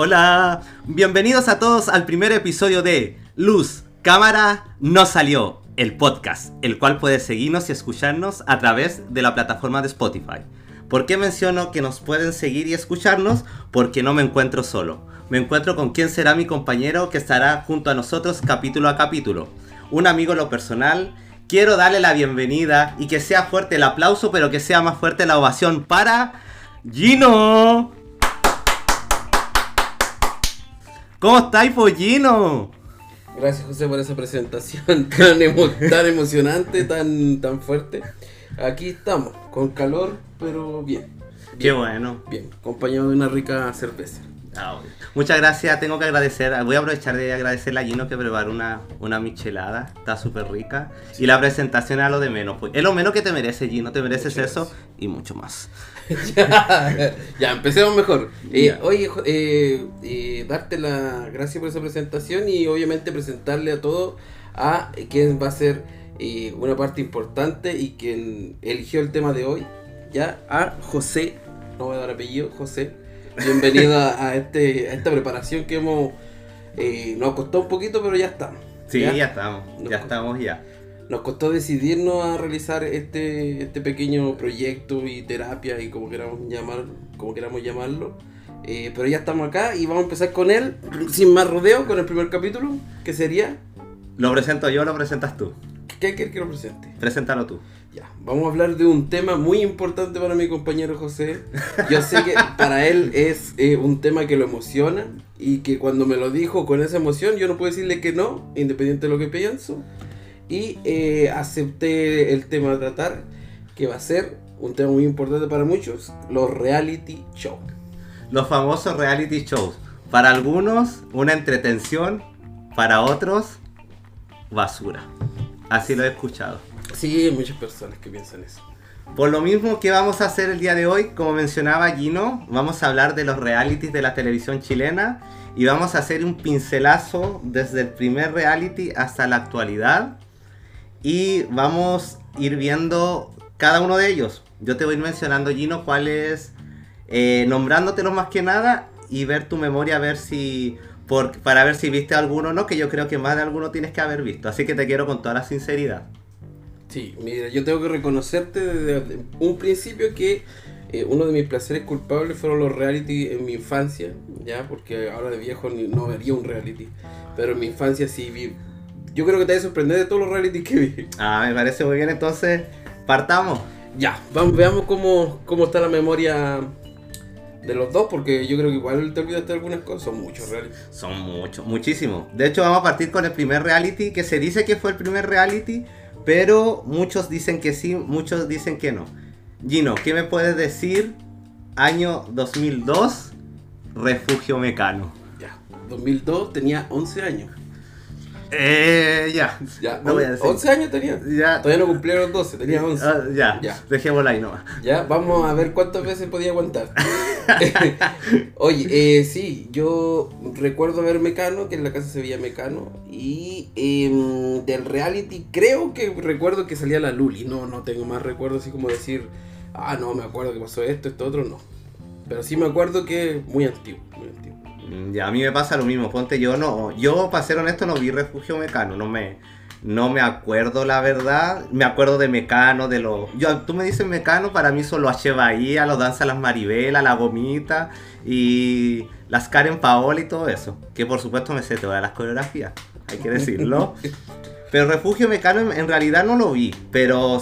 Hola, bienvenidos a todos al primer episodio de Luz, Cámara, No Salió, el podcast, el cual puedes seguirnos y escucharnos a través de la plataforma de Spotify. ¿Por qué menciono que nos pueden seguir y escucharnos? Porque no me encuentro solo. Me encuentro con quien será mi compañero que estará junto a nosotros capítulo a capítulo. Un amigo lo personal. Quiero darle la bienvenida y que sea fuerte el aplauso, pero que sea más fuerte la ovación para Gino. ¿Cómo estáis, Pollino? Gracias José por esa presentación tan, emo- tan emocionante, tan, tan fuerte. Aquí estamos, con calor, pero bien. Qué bueno. Bien, acompañado de una rica cerveza. Ah, bueno. Muchas gracias, tengo que agradecer, voy a aprovechar de agradecerle a Gino que preparó una, una michelada, está súper rica. Y la presentación era lo de menos, pues es lo menos que te merece Gino, te mereces eso y mucho más. ya, ya, empecemos mejor. Eh. Oye, eh, eh, darte la gracias por esa presentación y obviamente presentarle a todo a quien va a ser eh, una parte importante y quien eligió el tema de hoy, ya a José, no voy a dar apellido, José. Bienvenido a, a este, a esta preparación que hemos... eh, nos costó un poquito, pero ya estamos. Sí, ¿Ya? ya, estamos, ya estamos ya. Nos costó decidirnos a realizar este, este pequeño proyecto y terapia y como queramos llamar, como queramos llamarlo. Eh, pero ya estamos acá y vamos a empezar con él, sin más rodeo, con el primer capítulo, que sería... ¿Lo presento yo o lo presentas tú? ¿Qué quieres que lo presente? Preséntalo tú. Ya, vamos a hablar de un tema muy importante para mi compañero José. Yo sé que para él es eh, un tema que lo emociona y que cuando me lo dijo con esa emoción yo no puedo decirle que no, independiente de lo que pienso. Y eh, acepté el tema a tratar, que va a ser un tema muy importante para muchos, los reality show. Los famosos reality shows. Para algunos, una entretención, para otros, basura. Así lo he escuchado. Sí, hay muchas personas que piensan eso. Por lo mismo que vamos a hacer el día de hoy, como mencionaba Gino, vamos a hablar de los realities de la televisión chilena y vamos a hacer un pincelazo desde el primer reality hasta la actualidad y vamos a ir viendo cada uno de ellos. Yo te voy mencionando, Gino, cuáles, eh, nombrándotelos más que nada y ver tu memoria, a ver si, por, para ver si viste alguno o no, que yo creo que más de alguno tienes que haber visto. Así que te quiero con toda la sinceridad. Sí, mira, yo tengo que reconocerte desde un principio que eh, uno de mis placeres culpables fueron los reality en mi infancia, ya, porque ahora de viejo ni- no vería un reality, pero en mi infancia sí vi. Yo creo que te vas a sorprender de todos los reality que vi. Ah, me parece muy bien, entonces partamos. Ya, vamos, veamos cómo, cómo está la memoria de los dos, porque yo creo que igual te olvidaste de algunas cosas, son muchos reality. Son muchos, muchísimos. De hecho, vamos a partir con el primer reality, que se dice que fue el primer reality, pero muchos dicen que sí, muchos dicen que no. Gino, ¿qué me puedes decir? Año 2002, Refugio Mecano. Ya, 2002 tenía 11 años. Eh, ya. Ya, No voy a decir. 11 años tenía. Ya. Todavía no cumplieron los 12, tenía 11. Ah, ya, Ya. dejémosla ahí nomás. Ya, vamos a ver cuántas veces podía aguantar. Oye, eh, sí, yo recuerdo ver Mecano, que en la casa se veía Mecano, y em, del reality creo que recuerdo que salía la Luli, no, no tengo más recuerdo así como decir, ah, no, me acuerdo que pasó esto, esto, otro, no. Pero sí me acuerdo que muy antiguo, muy antiguo. Mm, Ya, a mí me pasa lo mismo. Ponte, yo no. Yo, para ser honesto, no vi Refugio Mecano. No me, no me acuerdo, la verdad. Me acuerdo de Mecano, de los. Yo, tú me dices Mecano, para mí son los H. Bahía, los Danza Las Maribela, la Gomita y las Karen Paola y todo eso. Que por supuesto me sé todas las coreografías, hay que decirlo. Pero Refugio Mecano en, realidad no lo vi. Pero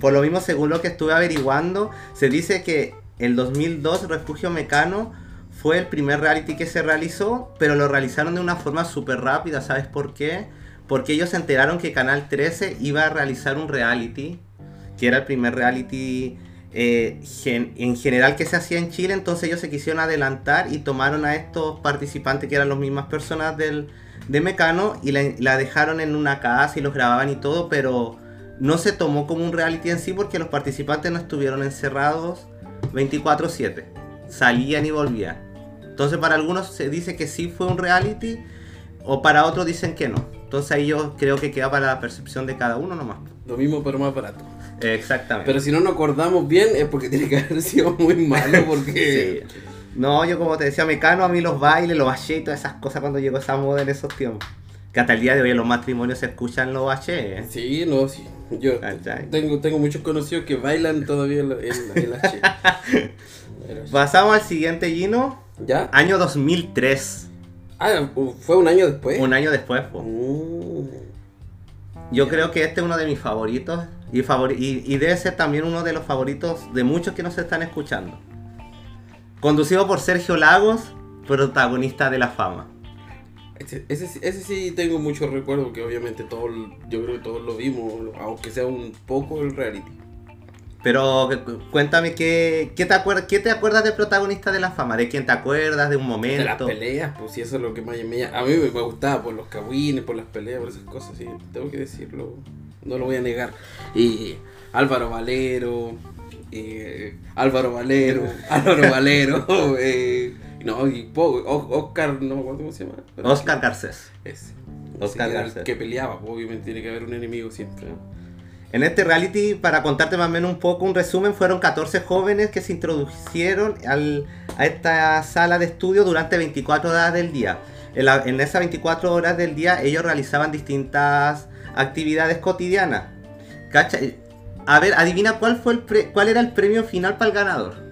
por lo mismo, según lo que estuve averiguando, se dice que el 2002 Refugio Mecano fue el primer reality que se realizó, pero lo realizaron de una forma súper rápida, ¿sabes por qué? Porque ellos se enteraron que Canal 13 iba a realizar un reality, que era el primer reality eh, en general que se hacía en Chile, entonces ellos se quisieron adelantar y tomaron a estos participantes que eran las mismas personas del, de Mecano y la dejaron en una casa y los grababan y todo, pero no se tomó como un reality en sí porque los participantes no estuvieron encerrados 24/7, salían y volvían. Entonces para algunos se dice que sí fue un reality o para otros dicen que no. Entonces ahí yo creo que queda para la percepción de cada uno nomás. Lo mismo pero más barato. Exactamente. Pero si no nos acordamos bien es porque tiene que haber sido muy malo porque... Sí. No, yo como te decía, Mecano, a mí los bailes, los baches y todas esas cosas cuando llegó esa moda en esos tiempos. Que hasta el día de hoy en los matrimonios se escuchan los baches. ¿eh? Sí, no, sí. Yo tengo, tengo muchos conocidos que bailan todavía la che. Pero- Pasamos al siguiente Gino, ¿Ya? año 2003. Ah, fue un año después. Un año después. Mm. Yo creo que este es uno de mis favoritos y, favori- y, y debe ser también uno de los favoritos de muchos que nos están escuchando. Conducido por Sergio Lagos, protagonista de La Fama. Ese, ese, sí- ese sí tengo muchos recuerdos, que obviamente todos, yo creo que todos lo vimos, aunque sea un poco el reality. Pero cu- cuéntame, ¿qué, qué te acuerdas, ¿qué te acuerdas del protagonista de La Fama? ¿De quién te acuerdas? ¿De un De las momento? peleas, pues sí, eso es lo que más me A mí me, gustaba por los cagüines, por las peleas, por esas cosas, sí, tengo que decirlo, no lo voy a negar. Y Álvaro Valero, eh, Álvaro Valero, Álvaro Valero, eh, no, y Oscar, no me acuerdo cómo se llama. Oscar Garcés. Ese. Oscar Sí, era el Garcés. que peleaba, pues, obviamente tiene que haber un enemigo siempre. ¿no? En este reality, para contarte más o menos un poco, un resumen, fueron 14 jóvenes que se introducieron al- a esta sala de estudio durante 24 horas del día. En, esas 24 horas del día ellos realizaban distintas actividades cotidianas. ¿Cacha? A ver, adivina cuál, fue el pre- cuál era el premio final para el ganador.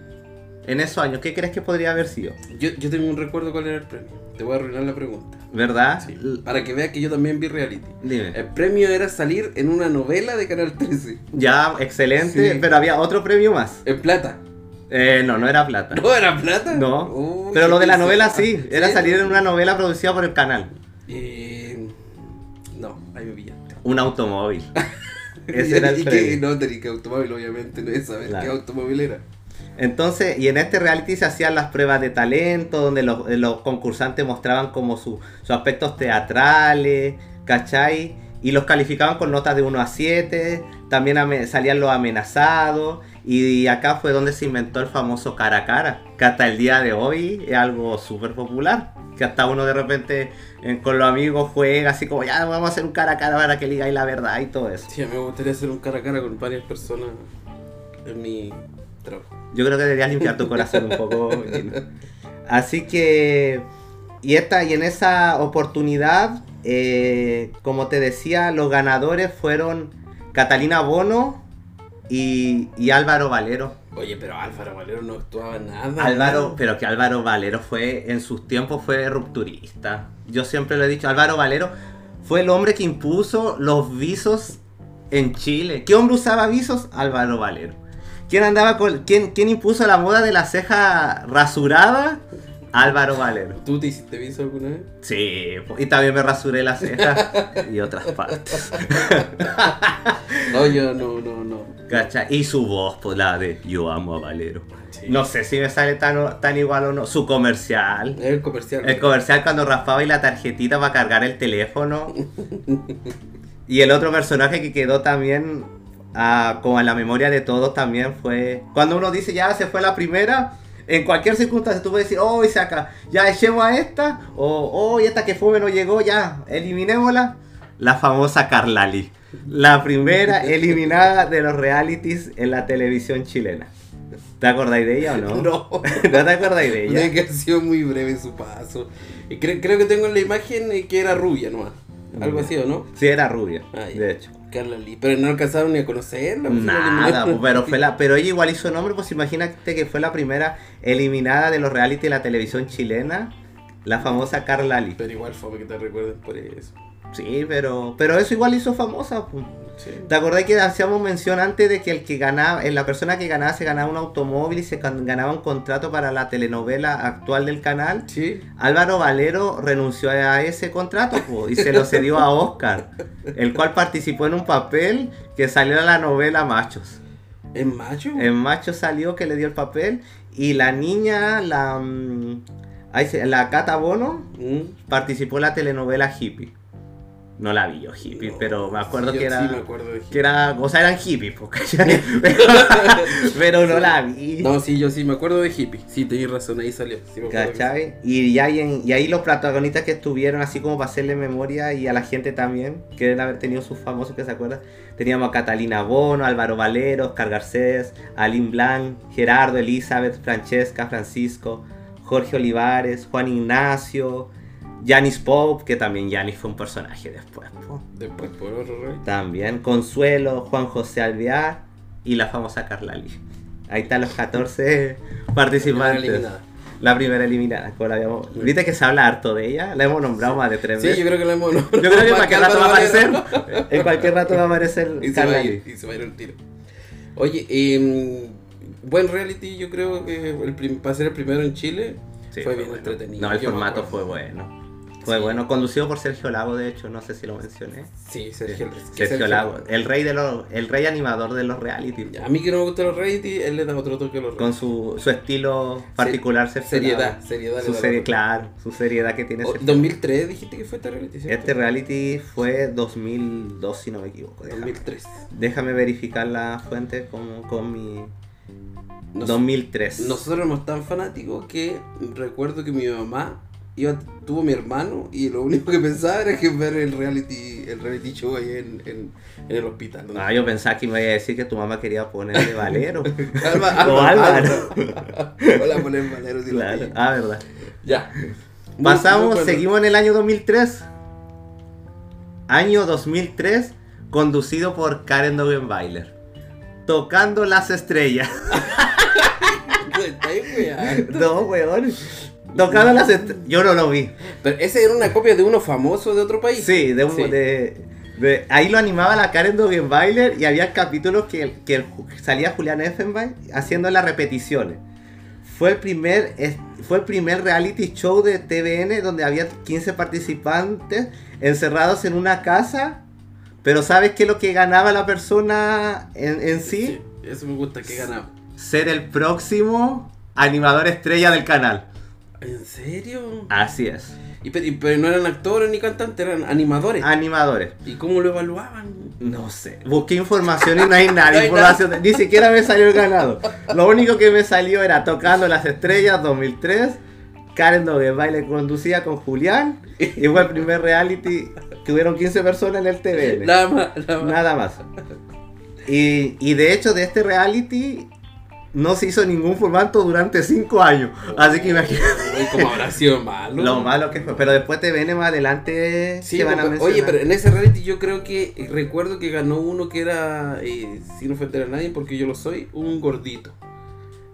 En esos años, ¿qué crees que podría haber sido? Yo, yo tengo un recuerdo cuál era el premio. Te voy a arruinar la pregunta. ¿Verdad? Sí, Para que veas que yo también vi reality. Dime. El premio era salir en una novela de Canal 13. Ya, excelente, Sí. pero había otro premio más. En plata. Eh, no, no era plata. ¿No era plata? No. Uy, Pero lo de la novela sí, era salir en una novela producida por el canal. Eh, no, ahí me pillaste. Un automóvil. Ese era el y que premio. no tenía que automóvil, obviamente, no es saber Claro. qué automóvil era. Entonces, y en este reality se hacían las pruebas de talento, donde los, eh, concursantes mostraban como su- sus aspectos teatrales, ¿cachai? Y los calificaban con notas de 1 a 7, también salían los amenazados, y acá fue donde se inventó el famoso cara a cara, que hasta el día de hoy es algo súper popular, que hasta uno de repente eh, con los amigos juega así como, ya vamos a hacer un cara a cara para que digáis la verdad y todo eso. Sí, me gustaría hacer un cara a cara con varias personas en mi Yo creo que deberías limpiar tu corazón un poco. Gino. Así que. Y, esta, y en esa oportunidad, eh, como te decía, los ganadores fueron Catalina Bono y, y Álvaro Valero. Oye, pero Álvaro Valero no actuaba nada. Álvaro, pero que Álvaro Valero fue, en sus tiempos fue rupturista. Yo siempre lo he dicho, Álvaro Valero fue el hombre que impuso los visos en Chile. ¿Qué hombre usaba visos? Álvaro Valero. ¿Quién andaba con, quién, quién impuso la moda de la ceja rasurada? Álvaro Valero. ¿Tú te hiciste viso alguna vez? Sí, y también me rasuré la ceja y otras partes. No, yo no, no, no. ¿Cachai? Y su voz, pues la de Yo amo a Valero. Sí. No sé si me sale tan, tan igual o no. Su comercial. El comercial. El comercial cuando raspaba y la tarjetita para cargar el teléfono. y el otro personaje que quedó también ah, como en la memoria de todos también fue cuando uno dice ya se fue la primera. En cualquier circunstancia tú puedes decir, oh, y saca, ya echemos a esta, o oh, y esta que fue no llegó, ya, eliminémosla. La famosa Carlali, la primera eliminada de los realities en la televisión chilena. ¿Te acordáis de ella o no? No. ¿No te acordáis de ella? Una que ha sido muy breve su paso. Y cre- creo que tengo en la imagen eh, que era rubia nomás. Algo así, ¿o no? Sí, era rubia, Ah, de hecho. Carla Lee. Pero no alcanzaron ni a conocerla. pues, Nada, pues, pero fue la, pero ella igual hizo nombre, pues imagínate que fue la primera eliminada de los reality de la televisión chilena, la famosa Carla Lee. Pero igual fue que te recuerden por eso. Sí, pero, pero eso igual hizo famosa. Sí. ¿Te acordás que hacíamos mención antes de que el que ganaba, eh, la persona que ganaba se ganaba un automóvil y se ganaba un contrato para la telenovela actual del canal? Sí. Álvaro Valero renunció a ese contrato po, y se lo cedió a Oscar, el cual participó en un papel que salió en la novela Machos. ¿Es macho? En Machos salió que le dio el papel y la niña, la, mm, la Cata Bono, Mm. participó en la telenovela Hippie. No la vi yo Hippie, No, pero me acuerdo sí, que era... Sí, me acuerdo de Que era, o sea, eran hippies, ¿cachai? pero, pero no la vi. No, sí, yo sí me acuerdo de hippie. Sí, tenías razón, ahí salió. Sí, me ¿Cachai? Y, ya hay en- y ahí los protagonistas que estuvieron, así como para hacerle memoria y a la gente también, que deben haber tenido sus famosos que se acuerdan. Teníamos a Catalina Bono, Álvaro Valero, Oscar Garcés, Aline Blanc, Gerardo, Elizabeth, Francesca, Francisco, Jorge Olivares, Juan Ignacio, Janis Pope, que también Janis fue un personaje después. po. Después por otro rey. También Consuelo, Juan José Alvear y la famosa Carla Lee. Ahí están los 14 participantes. eliminada. La primera eliminada. como la habíamos- Viste que se habla harto de ella, la hemos nombrado más de tres Sí, veces. yo creo que la hemos Yo creo que en cualquier rato va a aparecer. En cualquier rato va a aparecer Y se, va Carla a Lee. ir, y se va a ir el tiro. Oye, em, buen reality, yo creo que el para ser el primero en Chile Sí, fue bien bueno. entretenido. No, el yo formato fue bueno. Fue Sí. bueno, conducido por Sergio Lago, de hecho, no sé si lo mencioné. Sí, Sergio, Sergio Lago, el rey de los, el rey animador de los reality. A mí que no me gustan los reality, él le da otro toque a los Con reality. su, su estilo particular, Sergio Seriedad, Lago. seriedad. Su serie, claro, su seriedad que tiene O- Sergio 2003 dijiste que fue este reality, ¿cierto? Este reality fue 2002, si no me equivoco. Déjame, 2003. déjame verificar la fuente con, con mi... Nos- 2003. Nosotros éramos tan fanáticos que recuerdo que mi mamá iba, tuvo mi hermano y lo único que pensaba era que ver el reality, el reality show ahí en, en, en el hospital. ¿no? Ah, yo pensaba que me iba a decir que tu mamá quería ponerle Valero. Alba- o Alba- Álvaro. Hola, poner Valero si claro. Ah, verdad. Ya. Pasamos, bueno. seguimos en el año 2003. Año 2003, conducido por Karen Dogenbailer. Tocando las estrellas. No, weón. Tocando las. Yo no lo vi. Pero ese era una copia de uno famoso de otro país. Sí, de, un- Sí. de- de- ahí lo animaba la Karen Dogenbailer y había capítulos que, que salía Julián Effenbein haciendo las repeticiones. Fue el primer fue el primer reality show de TVN donde había 15 participantes encerrados en una casa, pero ¿sabes qué es lo que ganaba la persona en, en sí? Sí, Eso me gusta, que ganaba. Ser el próximo animador estrella del canal. ¿En serio? Así es. Y, pero, no eran actores ni cantantes, eran animadores. Animadores. ¿Y cómo lo evaluaban? No sé, busqué información y no hay nada, No hay información, ni siquiera me salió el ganado. Lo único que me salió era Tocando las Estrellas 2003, Karen Dogenbailer conducía con Julián y fue el primer reality que hubieron 15 personas en el TVN. Nada más, nada más. Nada más. Y, y de hecho de este reality no se hizo ningún formato durante 5 años, así que imagínate Oye, ¿Cómo habrá sido malo? lo malo que fue. Pero después TVN más adelante Sí, van a oye, pero en ese reality yo creo que eh, recuerdo que ganó uno que era, eh, sin ofender a nadie porque yo lo soy, un gordito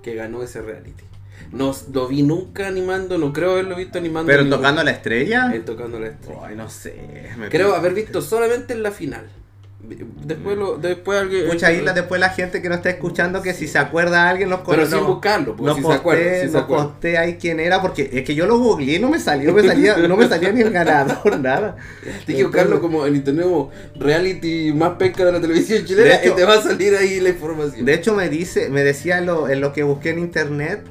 que ganó ese reality. No lo vi nunca animando, no creo haberlo visto animando. Pero ningún- tocando la estrella. eh, tocando la estrella. Ay, no sé. Creo haber visto solamente en la final. Después, lo, después alguien. Mucha isla después la gente que no está escuchando que si se acuerda a alguien nos Pero sin buscarlo, porque no si se posté, acuerda. Si se no acuerda. posté ahí quién era porque es que yo lo googleé y no me salió, no me salía, no me salía ni el ganador, nada. Tienes que buscarlo como en internet reality más penca de la televisión chilena hecho- y te va a salir ahí la información. De hecho me dice, me decía en lo, en lo que busqué en internet,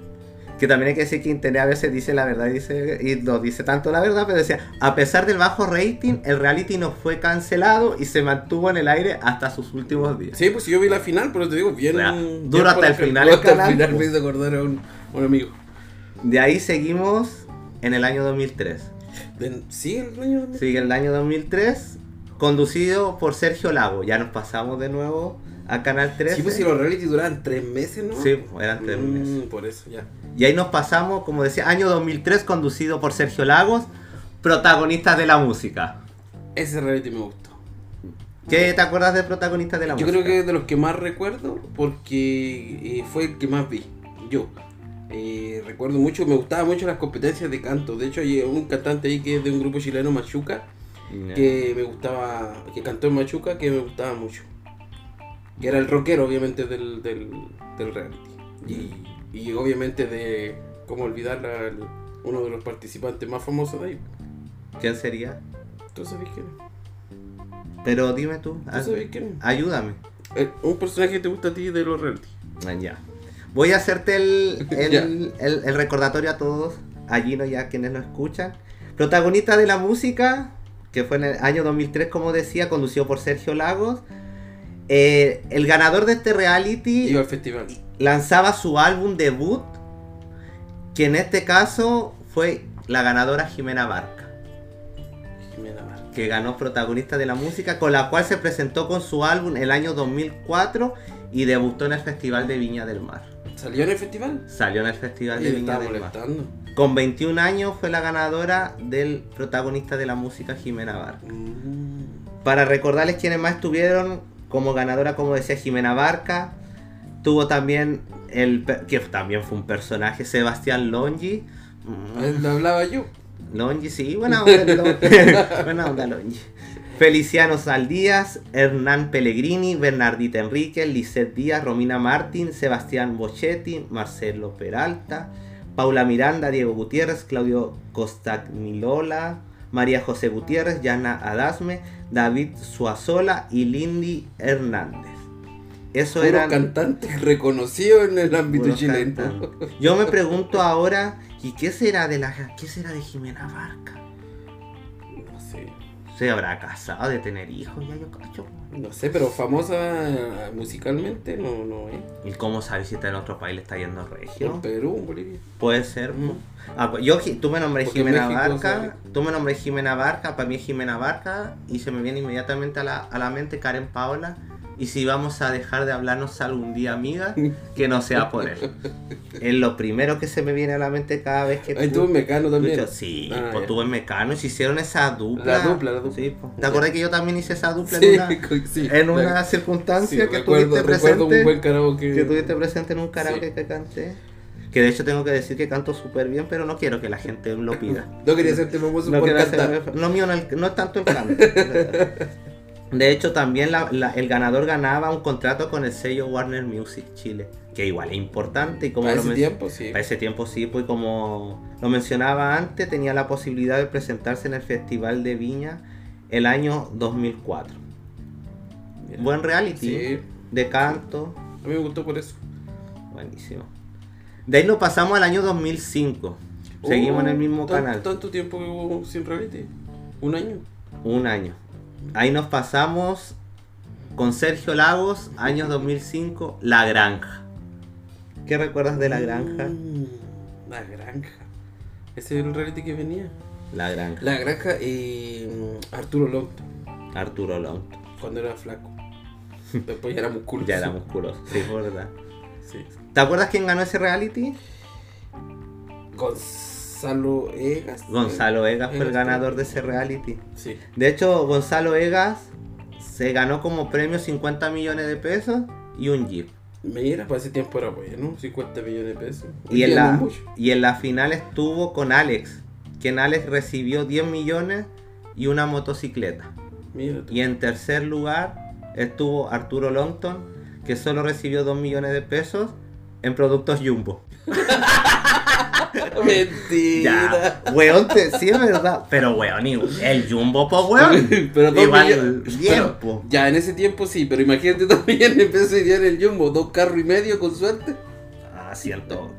que también hay que decir que internet a veces dice la verdad y dice, y no dice tanto la verdad, pero decía, a pesar del bajo rating, el reality no fue cancelado y se mantuvo en el aire hasta sus últimos días. Sí, pues yo vi la final, pero te digo, bien. Ya, bien duro hasta el final el hasta el final pues. me hizo acordar a un, a un amigo. De ahí seguimos en el año 2003. De- ¿Sí, el año 2000? Sigue el año 2003, conducido por Sergio Lago. Ya nos pasamos de nuevo a Canal 13. Sí, pues si los reality duraban tres meses, ¿no? Sí, eran tres Mm, meses. Por eso, ya. Y ahí nos pasamos, como decía, año 2003, conducido por Sergio Lagos, protagonistas de la música. Ese reality me gustó. ¿Qué te acuerdas de protagonistas de la Yo música? creo que es de los que más recuerdo porque eh, fue el que más vi. Yo. Eh, recuerdo mucho, me gustaban mucho las competencias de canto. De hecho, hay un cantante ahí que es de un grupo chileno, Machuca, que me gustaba, que cantó en Machuca, que me gustaba mucho. Que era el rockero, obviamente, del, del, del reality. Y, y obviamente de, cómo olvidar el- uno de los participantes más famosos de ahí. ¿Quién sería? ¿Tú sabes quién es? Pero dime tú, ¿Tú sabes quién es? ayúdame. Eh, Un personaje que te gusta a ti de los reality. Ah, Ya. Voy a hacerte el, el, el- el recordatorio a todos, a Gino y a quienes nos escuchan. Protagonista de la música, que fue en el año 2003, como decía, conducido por Sergio Lagos. Eh, el ganador de este reality Iba al festival. lanzaba su álbum debut, que en este caso fue la ganadora Jimena Barca, Jimena Barca. que ganó protagonista de la música, con la cual se presentó con su álbum el año 2004 y debutó en el Festival de Viña del Mar. ¿Salió en el festival? Salió en el Festival de Viña del Mar. Con 21 años fue la ganadora del protagonista de la música Jimena Barca. Mm. Para recordarles quiénes más estuvieron como ganadora, como decía Jimena Barca, tuvo también el que también fue un personaje, Sebastián Longi. Mm, Lo hablaba yo. Longi, sí, buena onda, buena onda Longi. Feliciano Saldías, Hernán Pellegrini, Bernardita Enrique, Lisette Díaz, Romina Martín, Sebastián Bochetti, Marcelo Peralta, Paula Miranda, Diego Gutiérrez, Claudio Costagnilola, María José Gutiérrez, Yana Adasme, David Suazola y Lindy Hernández. Eso eran cantantes reconocidos en el ámbito chileno. cantantes. Yo me pregunto ahora, ¿y qué será de la qué será de Jimena Barca? No sé. ¿Se habrá casado de tener hijos? Ya yo cacho. No sé, pero famosa eh, musicalmente no, no es. ¿Y cómo sabes si está en otro país le está yendo regio? En Perú, en Bolivia. Puede ser. Mm. Ah, pues yo, tú me nombré Porque en Jimena México Barca, tú me nombré Jimena Barca, para mí es Jimena Barca y se me viene inmediatamente a la, a la mente Karen Paola. Y si vamos a dejar de hablarnos algún día, amiga, que no sea por él. Es lo primero que se me viene a la mente cada vez que Ahí tú- tuvo en Mecano también. Sí, Ah, pues ya. tuvo en Mecano y se hicieron esa dupla. La dupla, la dupla. Sí, pues. ¿Te acuerdas que yo también hice esa dupla Sí, en una, sí. en una Sí, circunstancia que recuerdo, tuviste recuerdo un presente? buen karaoke. Que tuviste presente en un karaoke que canté. Que de hecho tengo que decir que canto súper bien, pero no quiero que la gente lo pida. No quería hacerte famoso No, por cantar. hacer- no mío no, es tanto el canto. De hecho, también la- la- el ganador ganaba un contrato con el sello Warner Music Chile, que igual es importante y como Para lo ese tiempo, sí. para ese tiempo sí, pues como lo mencionaba antes, tenía la posibilidad de presentarse en el Festival de Viña el año 2004. Mira. Buen reality Sí, de canto, a mí me gustó por eso. buenísimo. De ahí nos pasamos al año 2005. Seguimos en el mismo Oh, tan- canal. ¿Tanto tiempo que hubo sin reality? ¿Un año? Un año. Ahí nos pasamos con Sergio Lagos, año 2005, La Granja. ¿Qué recuerdas de La Granja? Mm, la granja. Ese era el reality que venía. La Granja. La granja y mm, Arturo Longto, Arturo Long. cuando era flaco. Después ya era musculoso. Ya era musculoso. Sí, fue verdad. Sí. ¿Te acuerdas quién ganó ese reality? Gonzalo Egas. Gonzalo Egas fue el ganador de ese reality. Sí. De hecho, Gonzalo Egas se ganó como premio 50 millones de pesos y un Jeep. Mira, para ese tiempo era bueno, 50 millones de pesos. Y en, la, y en la final estuvo con Alex, quien Alex recibió 10 millones y una motocicleta. Mira. Y en tercer lugar estuvo Arturo Longton, que solo recibió 2 millones de pesos en productos Jumbo. Mentira. Ya, weón, te- sí es verdad. Pero weón, y el Jumbo, pues weón. pero dos Igual millones- bien, pero- po. Ya, en ese tiempo sí, pero imagínate dos de pesos y en el jumbo, dos carros y medio con suerte. Ah, sí,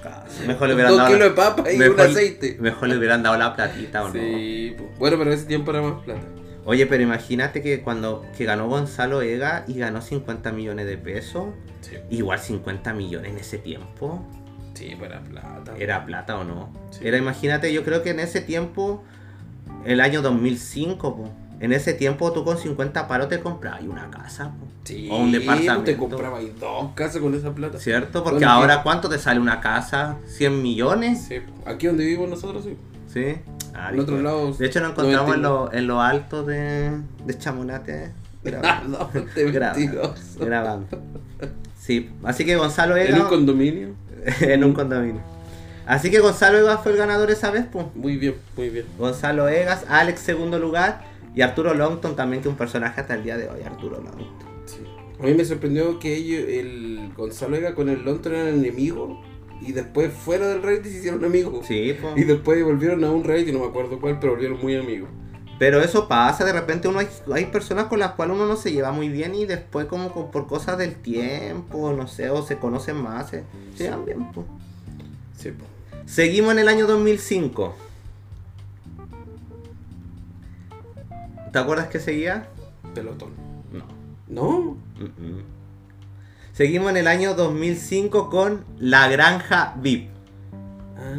caso. Mejor le hubieran Dos dado. kilos de papa y mejor- un aceite. Mejor le hubieran dado la platita o no. Sí, bueno, pero en ese tiempo era más plata. Oye, pero imagínate que cuando que ganó Gonzalo Ega y ganó 50 millones de pesos, Sí, igual 50 millones en ese tiempo, sí, pues era plata. ¿era plata o no? Sí. Era, imagínate, yo creo que en ese tiempo, el año 2005, po, en ese tiempo tú con 50 palos te comprabas una casa, po, Sí, o un departamento. te comprabas dos casas con esa plata. ¿cierto? Porque ahora ¿cuánto te sale una casa? ¿100 millones? Sí, aquí donde vivimos nosotros, sí. Sí. Ah, En otros disculpa. lados. De hecho nos encontramos en 99. lo, en lo alto de, de Chamonate. grabando. Grabando. Sí, así que Gonzalo En Ega un condominio. en un condominio. Así que Gonzalo Egas fue el ganador esa vez, pues. Muy bien, muy bien. Gonzalo Egas, Alex segundo lugar y Arturo Longton también que es un personaje hasta el día de hoy, Arturo Longton. Sí. A mí me sorprendió que ellos, el Gonzalo Ega con el Lonton eran enemigos y después fuera del reality se hicieron amigos. Sí, pues. Y después volvieron a un reality, no me acuerdo cuál, pero volvieron muy amigos. Pero eso pasa, de repente uno hay, hay personas con las cuales uno no se lleva muy bien y después como con- por cosas del tiempo, no sé, o se conocen más, se, se llevan bien, pues. Sí, po. Seguimos en el año 2005. ¿Te acuerdas que seguía? pelotón. No. No, Mm-mm. Seguimos en el año 2005 con La Granja VIP. ah,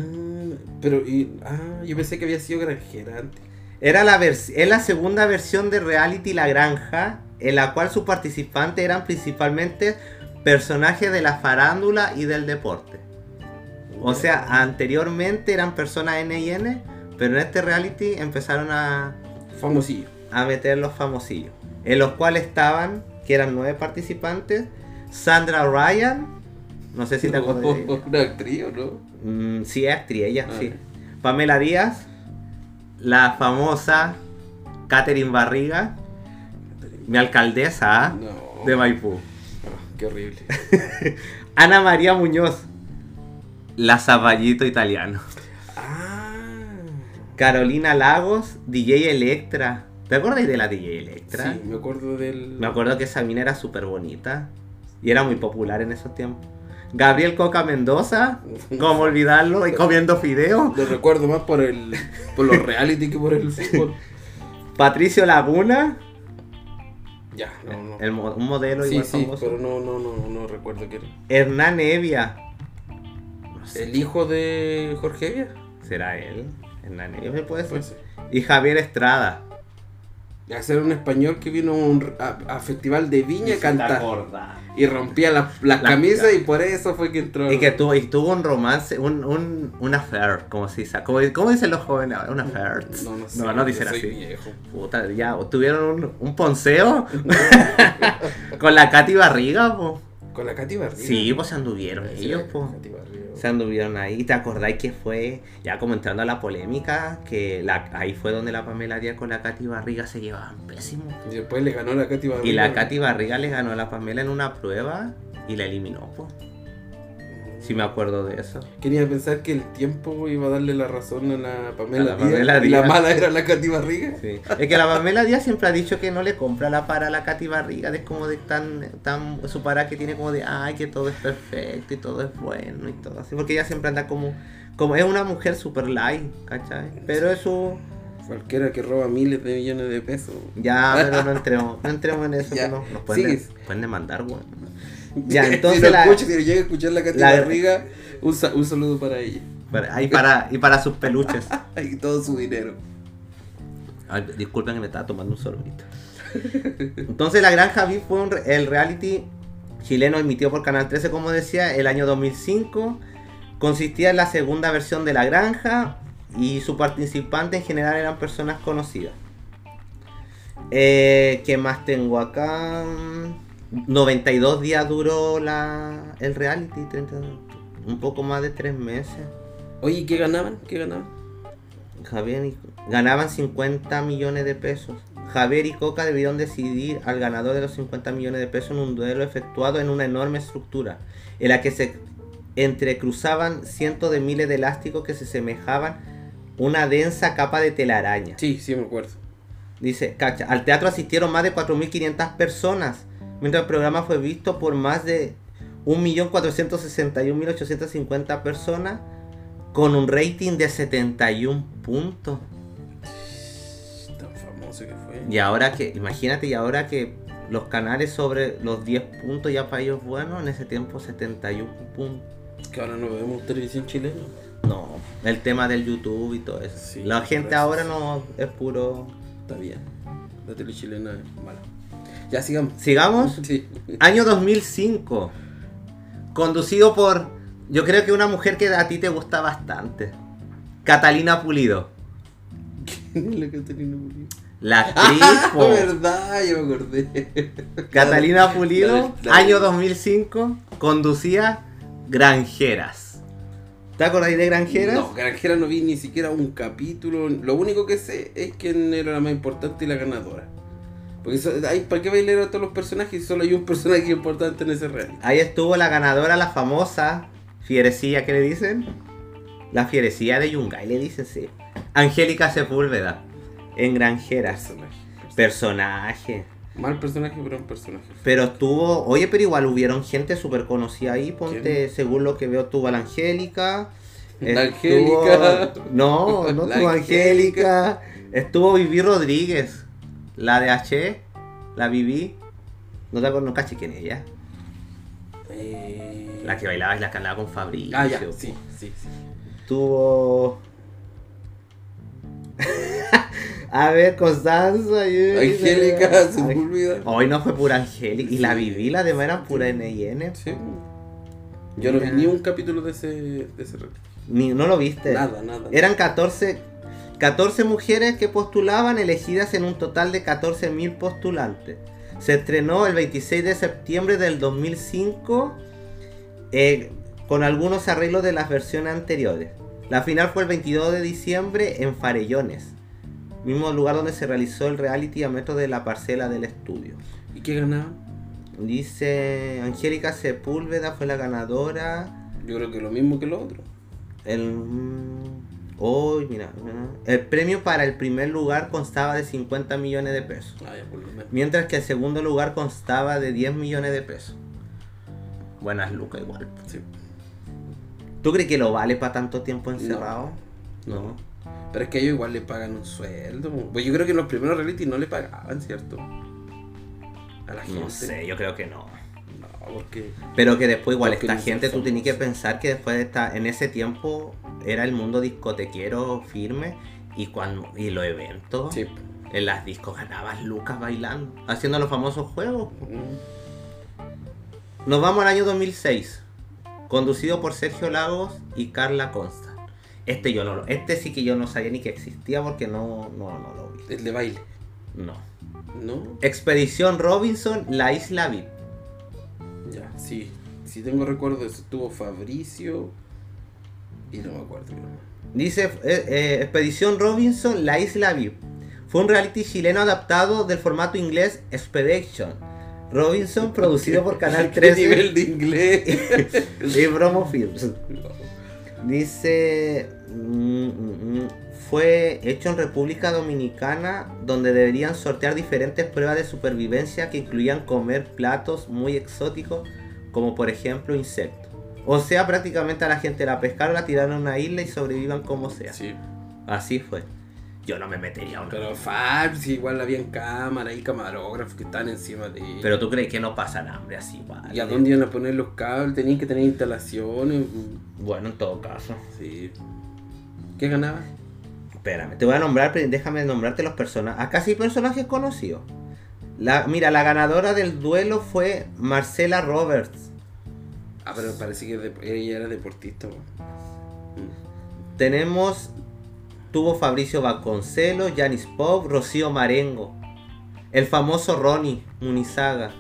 pero y, ah, yo pensé que había sido granjera antes. Era la es la segunda versión de reality La Granja, en la cual sus participantes eran principalmente personajes de la farándula y del deporte. O sea, anteriormente eran personas N y N, pero en este reality empezaron a, Famosillo. a meter los famosillos. En los cuales estaban, que eran nueve participantes, Sandra Ryan, no sé si te acuerdas de ella. Una actriz, ¿o no? Mm, sí, es actriz, ella, Ah, sí. Pamela Díaz, la famosa Catherine Barriga, mi alcaldesa ¿ah? No. de Maipú. Ah, qué horrible. Ana María Muñoz, la Zapallito italiano. ah. Carolina Lagos, DJ Electra. ¿Te acuerdas de la DJ Electra? Sí, me acuerdo del. Me acuerdo que esa mina era súper bonita y era muy popular en esos tiempos. Gabriel Coca Mendoza, ¿cómo olvidarlo? Y comiendo fideo. Lo recuerdo más por el. por los reality que por el fútbol. Patricio Laguna, Ya, no, no. el un modelo sí, igual sí, famoso. pero no, no, no, no recuerdo quién era. Hernán Evia. No sé, ¿El hijo de Jorge Evia? ¿Será él? Hernán Evia puede ser. Puede ser. Y Javier Estrada. Hacer un español que vino a, un- a- a festival de Viña a cantar. Y rompía las las La- camisas y por eso fue que entró. Y que tuvo, y tuvo un romance, un, un, un affair, como se dice. ¿Cómo, cómo dicen los jóvenes ahora? Un affair. No, no sé. No, no dicen así. viejo. Puta, ya, tuvieron un, un ponceo con la Katy Barriga, po. Con la Katy Barriga. Sí, pues se anduvieron Sí, ellos, la po. Se anduvieron ahí. ¿Te acordáis que fue, ya como entrando a la polémica, que la, ahí fue donde la Pamela Díaz con la Katy Barriga se llevaban pésimo? Y después le ganó la Katy Barriga. Y la Katy Barriga le ganó a la Pamela en una prueba y la eliminó, po. Sí me acuerdo de eso. Quería pensar que el tiempo iba a darle la razón a la Pamela, A la Díaz, Pamela y la Díaz. mala era la Katy Barriga. Sí. Es que la Pamela Díaz siempre ha dicho que no le compra la para a la Katy Barriga, es como de tan, tan, su para que tiene como de, ay, que todo es perfecto y todo es bueno y todo así, porque ella siempre anda como, como es una mujer super light, ¿cachai? Pero eso, Cualquiera que roba miles de millones de pesos. ya, pero no entremos, no entremos en eso, que no, nos pueden, sigues. pueden demandar, bueno. Ya, si entonces lo la- escucho, si llega a escuchar la Katy Barriga, un, un saludo para ella. Para- y, para, y para sus peluches. Y todo su dinero. Ay, disculpen que me estaba tomando un sorbito. Entonces La Granja VIP fue un el reality chileno emitido por Canal 13, como decía, el año 2005. Consistía en la segunda versión de La Granja y su participante en general eran personas conocidas. Eh, ¿Qué más tengo acá? 92 días duró la, el reality, 30 un poco más de 3 meses. Oye, ¿y ¿qué ganaban? ¿Qué ganaban? Javier y ganaban 50 millones de pesos. Javier y Coca debieron decidir al ganador de los 50 millones de pesos en un duelo efectuado en una enorme estructura, en la que se entrecruzaban cientos de miles de elásticos que se semejaban una densa capa de telaraña. Sí, sí me acuerdo. Dice, cacha, al teatro asistieron más de 4.500 personas, mientras el programa fue visto por más de 1.461.850 personas con un rating de 71 puntos. Tan famoso que fue. Y ahora que, imagínate, y ahora que los canales sobre los 10 puntos ya para ellos bueno, en ese tiempo 71 puntos. Que ahora no vemos televisión chilena. No, el tema del YouTube y todo eso. Sí, la gente gracias. ahora no es puro... Está bien. La tele chilena es mala. Ya sigamos. Sigamos. Sí. Año 2005. Conducido por, yo creo que una mujer que a ti te gusta bastante. Catalina Pulido. la Catalina Pulido. La actriz, Ah, po. verdad, yo me acordé. Catalina Pulido, año 2005, conducía Granjeras. ¿Te acordáis de Granjeras? No, Granjera no vi ni siquiera un capítulo. Lo único que sé es quién era la más importante y la ganadora. Porque eso- ay, ¿para qué bailar a todos los personajes si solo hay un personaje importante en ese reality? Ahí estuvo la ganadora, la famosa Fierecilla, ¿qué le dicen? La Fierecilla de Yungay, le dicen, sí. Angélica Sepúlveda, en Granjeras. Personaje. Personaje. Mal personaje, pero un personaje. Pero estuvo, oye, pero igual hubieron gente súper conocida ahí, ponte, ¿Quién? según lo que veo, tuvo a la Angélica. La estuvo- Angélica. No, no La tuvo Angélica. Estuvo Vivi Rodríguez, la de H, la Vivi. No te acuerdas, no caché quién es ella. Eh... La que bailaba y la que andaba con Fabricio. Ah, ya, sí, sí, sí. Tuvo. A ver, Constanza. Angélica Sepúlveda. Hoy no fue pura Angélica. Y la viví, la demás eran pura NN. Sí. Yo no vi ni un capítulo de ese, de ese. Ni, no lo viste. Nada, nada. Eran 14, 14 mujeres que postulaban, elegidas en un total de 14.000 postulantes. Se estrenó el 26 de septiembre del 2005 eh, con algunos arreglos de las versiones anteriores. La final fue el 22 de diciembre en Farellones, mismo lugar donde se realizó el reality a metros de la parcela del estudio. ¿Y qué ganaban? Dice Angélica Sepúlveda fue la ganadora. Yo creo que lo mismo que lo otro. El. Hoy, mira, mira. El premio para el primer lugar constaba de 50 millones de pesos. Ah, ya por lo menos. Mientras que el segundo lugar constaba de 10 millones de pesos. Buenas lucas igual. Sí. ¿Tú crees que lo vale para tanto tiempo encerrado? No. Pero es que ellos igual le pagan un sueldo. Pues yo creo que en los primeros reality no le pagaban, ¿cierto? A la gente. No sé, yo creo que no. Porque. Pero que después igual esta gente, tú tenías que pensar que después de esta, en ese tiempo era el mundo discotequero firme y cuando y los eventos Sí. en las discos ganabas lucas bailando, haciendo los famosos juegos. Mm. Nos vamos al año 2006, conducido por Sergio Lagos y Carla Constant. Este yo no lo, este sí que yo no sabía ni que existía porque no, no, no lo vi. El de baile. No. ¿No? Expedición Robinson, la isla VIP. Sí. Sí tengo recuerdo. Estuvo Fabricio. Y no me acuerdo. Dice eh, eh, Expedición Robinson, la isla VIP. Fue un reality chileno adaptado del formato inglés Expedition. Robinson, producido por Canal ¿Qué 13 nivel de inglés? y Bromo Films. Dice, mm, mm, mm, fue hecho en República Dominicana donde deberían sortear diferentes pruebas de supervivencia que incluían comer platos muy exóticos como por ejemplo insectos. O sea, prácticamente a la gente la pescaron, la tiraron a una isla y sobrevivan como sea. sí. Así fue. Yo no me metería a una. Pero Fabs, igual habían cámaras y camarógrafos que están encima de él. Pero tú crees que no pasan hambre así igual. ¿Y a dónde iban a poner los cables? Tenían que tener instalaciones. Bueno, en todo caso. Sí. ¿Qué ganaba? Espérame, te voy a nombrar, déjame nombrarte los personajes. Acá sí personajes conocidos. La, mira, la ganadora del duelo fue Marcela Roberts. Ah, pero parece que de- ella era deportista. Mm. Tenemos, tuvo Fabricio Vasconcelos, Janis Pop, Rocío Marengo. El famoso Ronnie Munizaga.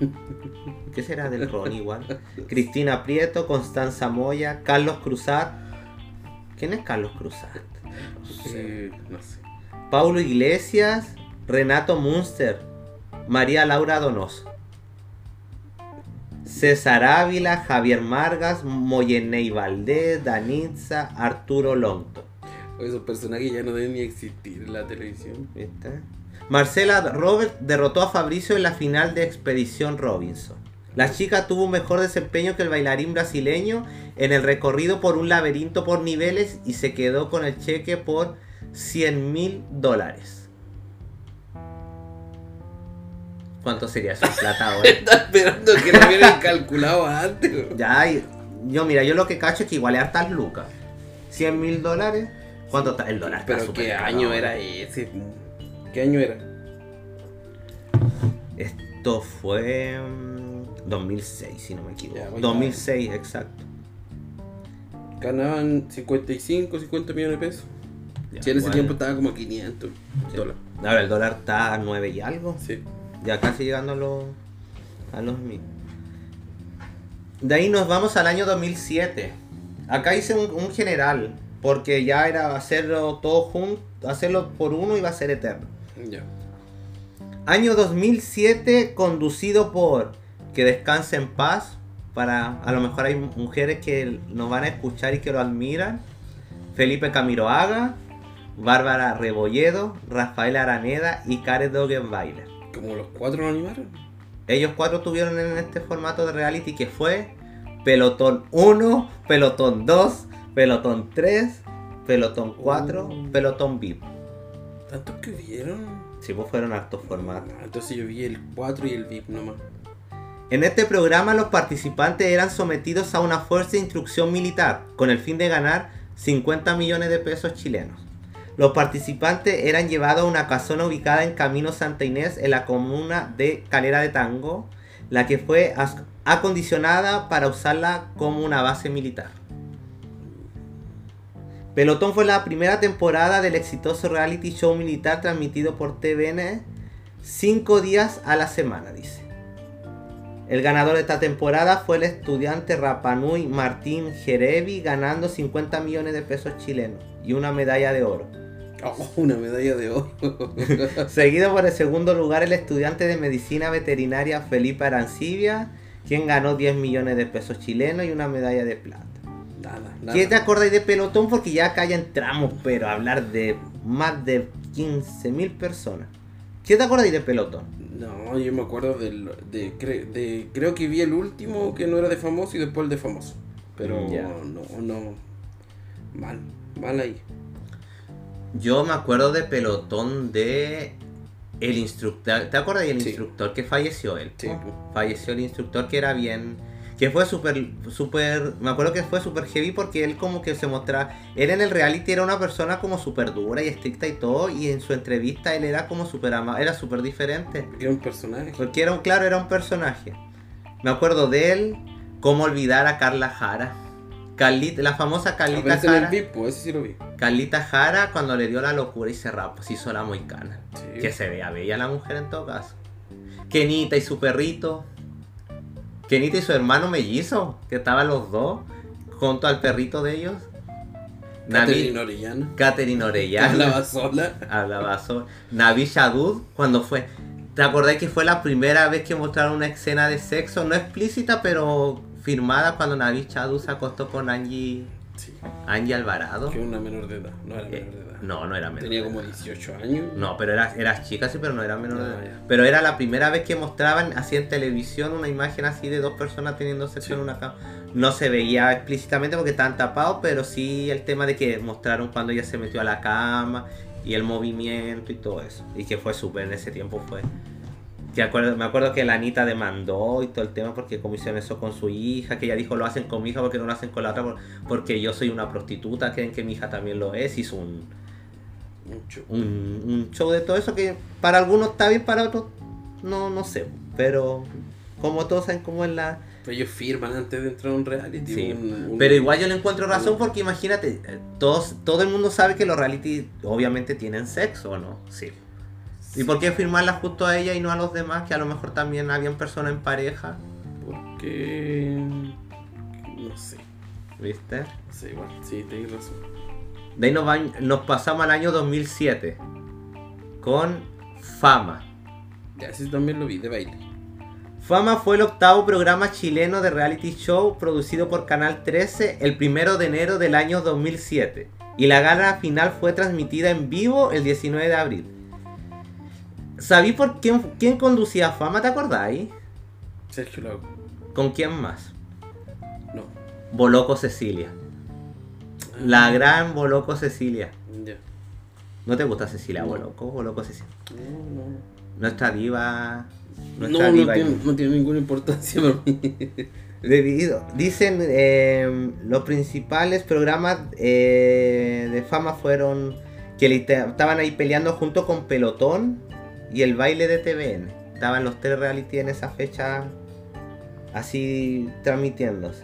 ¿Qué será del Ronnie igual? Cristina Prieto, Constanza Moya, Carlos Cruzat. ¿Quién es Carlos Cruzat? No sé. Eh, no sé. Paulo Iglesias, Renato Munster, María Laura Donoso, César Ávila, Javier Margas, Moyeney Valdés, Danitza, Arturo Lonto. Esos personajes ya no deben ni existir en la televisión. ¿Viste? Marcela Robert derrotó a Fabricio en la final de Expedición Robinson. La chica tuvo un mejor desempeño que el bailarín brasileño en el recorrido por un laberinto por niveles y se quedó con el cheque por 100 mil dólares. ¿Cuánto sería en plata ahora? Estaba esperando que lo hubieran calculado antes. weón. Ya, yo mira, yo lo que cacho es que igual es hartas lucas. 100 mil dólares. ¿Cuánto está el dólar? está Pero ¿qué año era ese? ¿Qué año era? Esto fue mm, 2006, si no me equivoco. Ya, voy 2006, exacto. Ganaban 55, 50 millones de pesos. Ya, Si en ese tiempo estaba como a 500 Sí. dólares. Ahora el dólar está a 9 y algo. Sí. Ya casi llegando a los, a los mil. De ahí nos vamos al año 2007. Acá hice un, un general. Porque ya era hacerlo todo junto. Hacerlo por uno iba a ser eterno. Ya. Año 2007 conducido por Que descanse en paz. Para, a lo mejor hay mujeres que nos van a escuchar y que lo admiran. Felipe Camiroaga, Bárbara Rebolledo, Rafael Araneda y Karen Dogenbailer. Como los cuatro lo animaron. Ellos cuatro tuvieron en este formato de reality que fue Pelotón 1, Pelotón 2, Pelotón 3, Pelotón 4, Oh. Pelotón VIP. ¿Tantos que vieron? Sí, pues fueron hartos formatos. Ah, Entonces yo vi el 4 y el VIP nomás. En este programa los participantes eran sometidos a una fuerza de instrucción militar con el fin de ganar 50 millones de pesos chilenos. Los participantes eran llevados a una casona ubicada en Camino Santa Inés, en la comuna de Calera de Tango, la que fue acondicionada para usarla como una base militar. Pelotón fue la primera temporada del exitoso reality show militar transmitido por TVN cinco días a la semana, dice. El ganador de esta temporada fue el estudiante Rapanui Martín Jerevi, ganando 50 millones de pesos chilenos y una medalla de oro. Oh, una medalla de oro. Seguido por el segundo lugar el estudiante de medicina veterinaria Felipe Arancibia, quien ganó 10 millones de pesos chilenos y una medalla de plata. nada, nada. ¿Qué te acordáis de pelotón? Porque ya acá ya entramos, pero a hablar de más de 15.000 personas. ¿Qué te acordáis de pelotón? No, yo me acuerdo del, de, de- Creo que vi el último que no era de famoso y después el de famoso. Pero no, no. Mal, mal ahí. Yo me acuerdo de pelotón de el instructor. ¿Te acuerdas del Sí. instructor que falleció él? Sí. Falleció el instructor que era bien. Que fue súper, súper. Me acuerdo que fue súper heavy porque él como que se mostraba. Él en el reality era una persona como súper dura y estricta y todo. Y en su entrevista él era como súper amable. Era súper diferente. Era un personaje. Porque era un, claro, era un personaje. Me acuerdo de él. Cómo olvidar a Carla Jara. Carlita, la famosa el Jara. VIP, pues, ese sí lo vi. Carlita Jara cuando le dio la locura y se rapó, se hizo la moicana. Sí. Que se vea bella la mujer en todo caso. Kenita y su perrito. Kenita y su hermano mellizo, que estaban los dos, junto al perrito de ellos. Catherine Orellana. Catherine Orellana. hablaba sola. Hablaba sobre. Navi Shadud, cuando fue. ¿Te acordás que fue la primera vez que mostraron una escena de sexo? No explícita, pero firmada cuando Navi Shadud se acostó con Angie, Sí. Angie Alvarado. Que una menor de edad. No era Eh, menor de edad. no, no era menor. Tenía como edad. 18 años. No, pero era, eras chica, sí, pero no era menor de edad. ya. Pero era la primera vez que mostraban así en televisión una imagen así de dos personas teniendo sexo Sí. en una cama. No se veía explícitamente porque estaban tapados, pero sí el tema de que mostraron cuando ella se metió a la cama y el movimiento y todo eso. Y que fue súper en ese tiempo fue. Que acuerdo, me acuerdo que la Anita demandó y todo el tema porque como hicieron eso con su hija, que ella dijo lo hacen con mi hija porque no lo hacen con la otra, por- porque yo soy una prostituta, creen que mi hija también lo es, hizo un, un, un show de todo eso que para algunos está bien, para otros no, no sé. Pero como todos saben cómo es la... Pero ellos firman antes de entrar a un reality. Sí, un- un- Pero igual yo le encuentro razón porque imagínate, eh, todos, todo el mundo sabe que los reality obviamente tienen sexo, ¿o no? Sí. ¿Y por qué firmarla justo a ella y no a los demás? Que a lo mejor también habían personas en pareja, Porque. No sé. ¿viste? Sé, igual. Sí, tenés razón. De ahí nos, va- nos pasamos al año 2007 con Fama. Ya, ese también lo vi, de baile. Fama fue el octavo programa chileno de reality show producido por Canal 13 el primero de enero del año 2007 y la gala final fue transmitida en vivo el 19 de abril. ¿Sabí por quién, quién conducía Fama? ¿Te acordáis? Sergio Lago. ¿Con quién más? No. Boloco Cecilia. La gran Boloco Cecilia. Ya. ¿No te gusta Cecilia No. Boloco? Boloco Cecilia. No, no. Nuestra diva. No, Nuestra no, diva. tiene, no tiene ninguna importancia para mí. Debido, dicen eh, los principales programas eh, de fama fueron que estaban ahí peleando junto con Pelotón y el baile de TVN. Estaban los tres reality en esa fecha así transmitiéndose.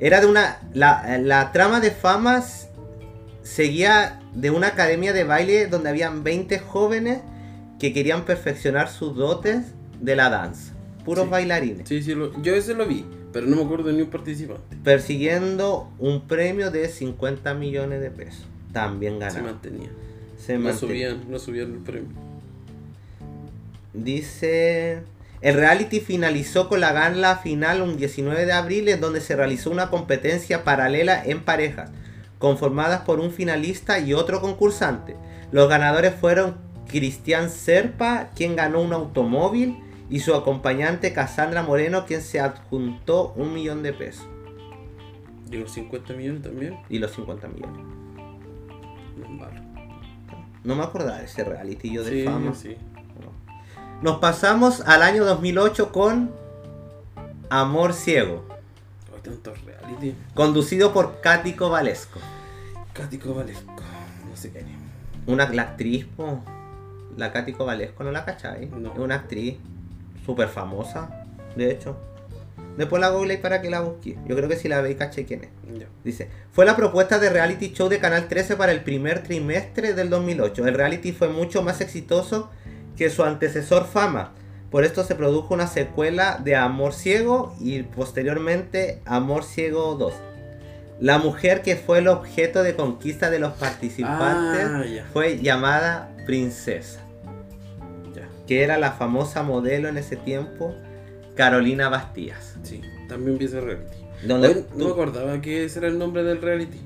Era de una. La, la trama de fama s- seguía de una academia de baile donde habían 20 jóvenes que querían perfeccionar sus dotes de la danza. Puros Sí. bailarines. Sí, sí, lo- yo ese lo vi, pero no me acuerdo de ni un participante. persiguiendo un premio de 50 millones de pesos. También Se ganaron. mantenía. Se No manten- subían, no subían el premio. Dice, el reality finalizó con la gala final un 19 de abril en donde se realizó una competencia paralela en parejas, conformadas por un finalista y otro concursante. Los ganadores fueron Cristian Serpa, quien ganó un automóvil, y su acompañante Cassandra Moreno, quien se adjuntó un millón de pesos. Y los 50 millones también. Y los 50 millones. No me acordaba de ese reality yo de Sí, fama. sí. Nos pasamos al año 2008 con Amor Ciego, reality. conducido por Cático Valesco. Cático Valesco. No sé qué. Una la actriz, po, la Katy Valesco, ¿no la cachai? No. Es una actriz súper famosa, de hecho. Después la googleé para que la busque. Yo creo que si la veis, caché quién es. Dice, fue la propuesta de reality show de Canal 13 para el primer trimestre del 2008. El reality fue mucho más exitoso que su antecesor Fama. Por esto se produjo una secuela de Amor Ciego y posteriormente Amor Ciego 2. La mujer que fue el objeto de conquista de los participantes Ah, fue llamada Princesa, que era la famosa modelo en ese tiempo, Carolina Bastías. Sí, también vi ese reality. Donde no me acordaba que ese era el nombre del reality.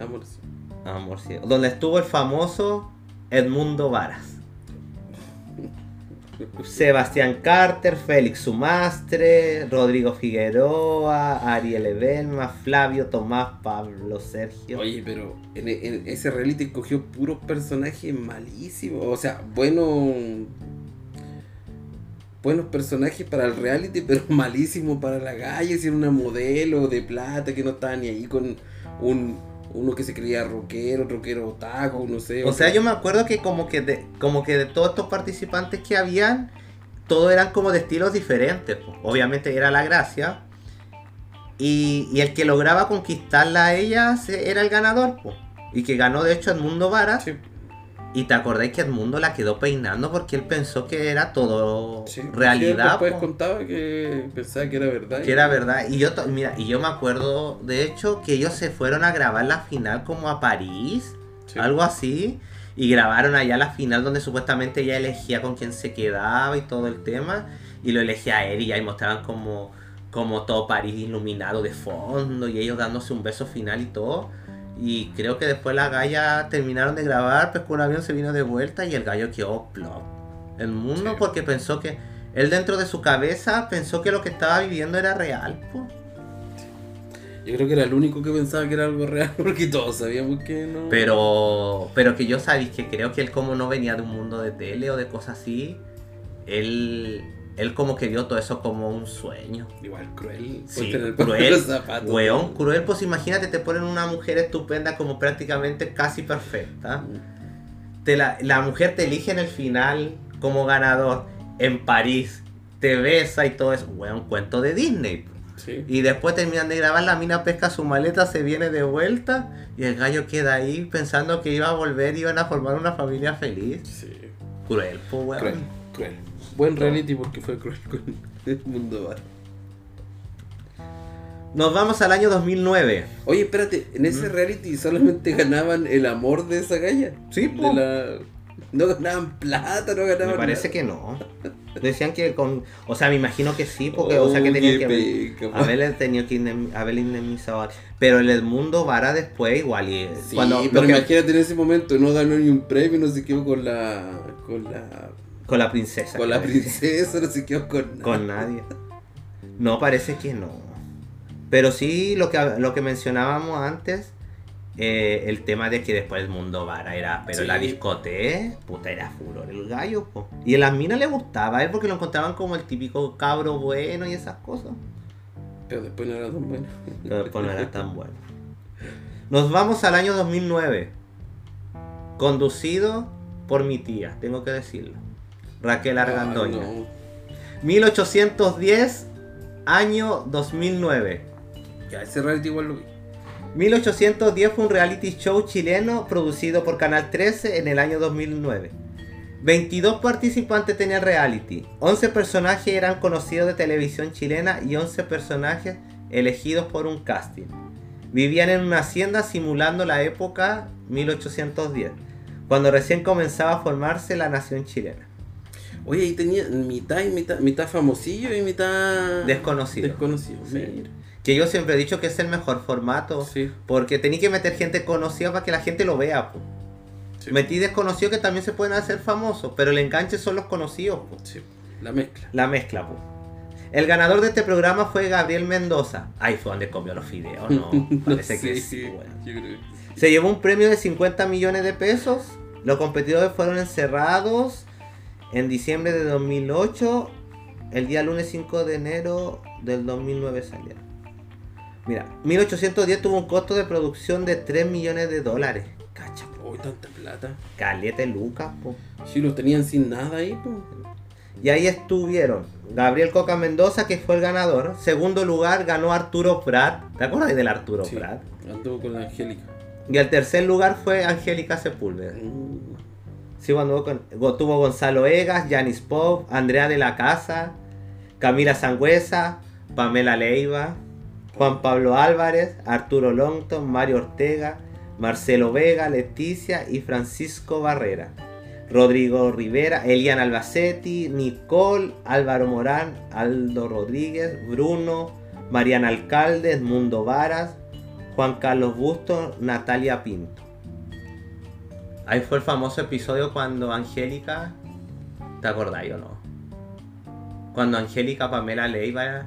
Amor. sí. Amor ciego. Donde estuvo el famoso Edmundo Varas. Sebastián Carter, Félix Sumastre, Rodrigo Figueroa, Ariel Belma, Flavio Tomás, Pablo Sergio. Oye, pero en, ese reality cogió puros personajes malísimos. O sea, buenos. Buenos personajes para el reality, pero malísimos para la calle. Si era una modelo de plata que no estaba ni ahí con un uno que se creía rockero, rockero otaku, no sé. O sea, yo me acuerdo que como que de, como que de todos estos participantes que habían, todos eran como de estilos diferentes. Obviamente era la gracia. Y, y el que lograba conquistarla a ella era el ganador. po. Y que ganó de hecho Edmundo Varas. Sí, Y te acordáis que Edmundo la quedó peinando porque él pensó que era todo sí. realidad. Después po, contaba que pensaba que era verdad. que era verdad. Y yo, mira, y yo me acuerdo, de hecho, que ellos se fueron a grabar la final como a París, Sí. algo así. Y grabaron allá la final donde supuestamente ella elegía con quién se quedaba y todo el tema. Y lo elegía a él y ahí mostraban como, como todo París iluminado de fondo y ellos dándose un beso final y todo. Y creo que después la galla terminaron de grabar, pues un avión se vino de vuelta y el gallo quedó plop. El mundo Sí. porque pensó que él dentro de su cabeza pensó que lo que estaba viviendo era real. po. Yo creo que era el único que pensaba que era algo real, porque todos sabíamos que no. Pero, pero que yo sabéis que creo que él como no venía de un mundo de tele o de cosas así, él, él como que vio todo eso como un sueño. Igual cruel. Sí, en el cruel, los zapatos. Weón, cruel, pues imagínate, te ponen una mujer estupenda como prácticamente casi perfecta. Te la, la mujer te elige en el final como ganador en París, te besa y todo eso. Weón, cuento de Disney. Sí. Y después terminan de grabar, la mina pesca su maleta, se viene de vuelta y el gallo queda ahí pensando que iba a volver y iban a formar una familia feliz. Sí. Cruel, pues weón. Cruel, cruel. Buen reality porque fue cruel con el mundo bar. Nos vamos al año 2009. Oye, espérate, en ese reality solamente ganaban el amor de esa galla. Sí, De la... No ganaban plata, no ganaban Me parece nada. que no. Decían que con. O sea, me imagino que sí, porque, o sea, que Oh, tenían qué que. penca, po. Haberle tenido que indem- haberle indemnizado. Pero el Edmundo Vara después, igual. Y Sí, cuando, pero que- imagínate en ese momento, no ganó ni un premio, no se quedó con la... Con la... con la princesa. Con la princesa, no se quedó con nada. Con nadie. No, parece que no. Pero sí, lo que, lo que mencionábamos antes, eh, el tema de que después el mundo vara era. Pero Sí. la discoteca, puta, era furor el gallo, po. Y a las minas le gustaba a él porque lo encontraban como el típico cabro bueno y esas cosas. Pero después no era tan bueno. Pero después no era tan bueno. Nos vamos al año 2009. Conducido por mi tía, tengo que decirlo. Raquel Argandoña. Ay, no. 1810, año 2009. Ya, ese reality igual lo vi. 1810 fue un reality show chileno producido por Canal 13 en el año 2009. 22 participantes tenía el reality. 11 personajes eran conocidos de televisión chilena y 11 personajes elegidos por un casting. Vivían en una hacienda simulando la época 1810, cuando recién comenzaba a formarse la nación chilena. Oye, ahí tenía mitad y mitad, mitad famosillo y mitad Desconocido. desconocido. Sí. Que yo siempre he dicho que es el mejor formato. Sí, Porque tenéis que meter gente conocida para que la gente lo vea. po. sí, Metí desconocidos que también se pueden hacer famosos, pero el enganche son los conocidos. po. sí. La mezcla. La mezcla. po. El ganador de este programa fue Gabriel Mendoza. Ahí fue donde comió los fideos, ¿no? Parece No que sí. bueno. yo creo que sí. Se llevó un premio de 50 millones de pesos. Los competidores fueron encerrados en diciembre de 2008. El día lunes 5 de enero del 2009 salieron. Mira, 1810 tuvo un costo de producción de 3 millones de dólares. Cacha, po, tanta plata. Calete Lucas, po. Si los tenían sin nada ahí, po. Y ahí estuvieron Gabriel Coca Mendoza, que fue el ganador. Segundo lugar ganó Arturo Prat. ¿Te acuerdas del Arturo Sí, Prat? Anduvo con la Angélica. Y el tercer lugar fue Angélica Sepúlveda. Mm. Sí, cuando tuvo Gonzalo Egas, Janis Pop, Andrea de la Casa, Camila Sangüesa, Pamela Leiva, Juan Pablo Álvarez, Arturo Longton, Mario Ortega, Marcelo Vega, Leticia y Francisco Barrera. Rodrigo Rivera, Elian Albacete, Nicole, Álvaro Morán, Aldo Rodríguez, Bruno, Mariana Alcalde, Edmundo Varas, Juan Carlos Busto, Natalia Pinto. Ahí fue el famoso episodio cuando Angélica. ¿Te acordáis o no? Cuando Angélica Pamela Leiva.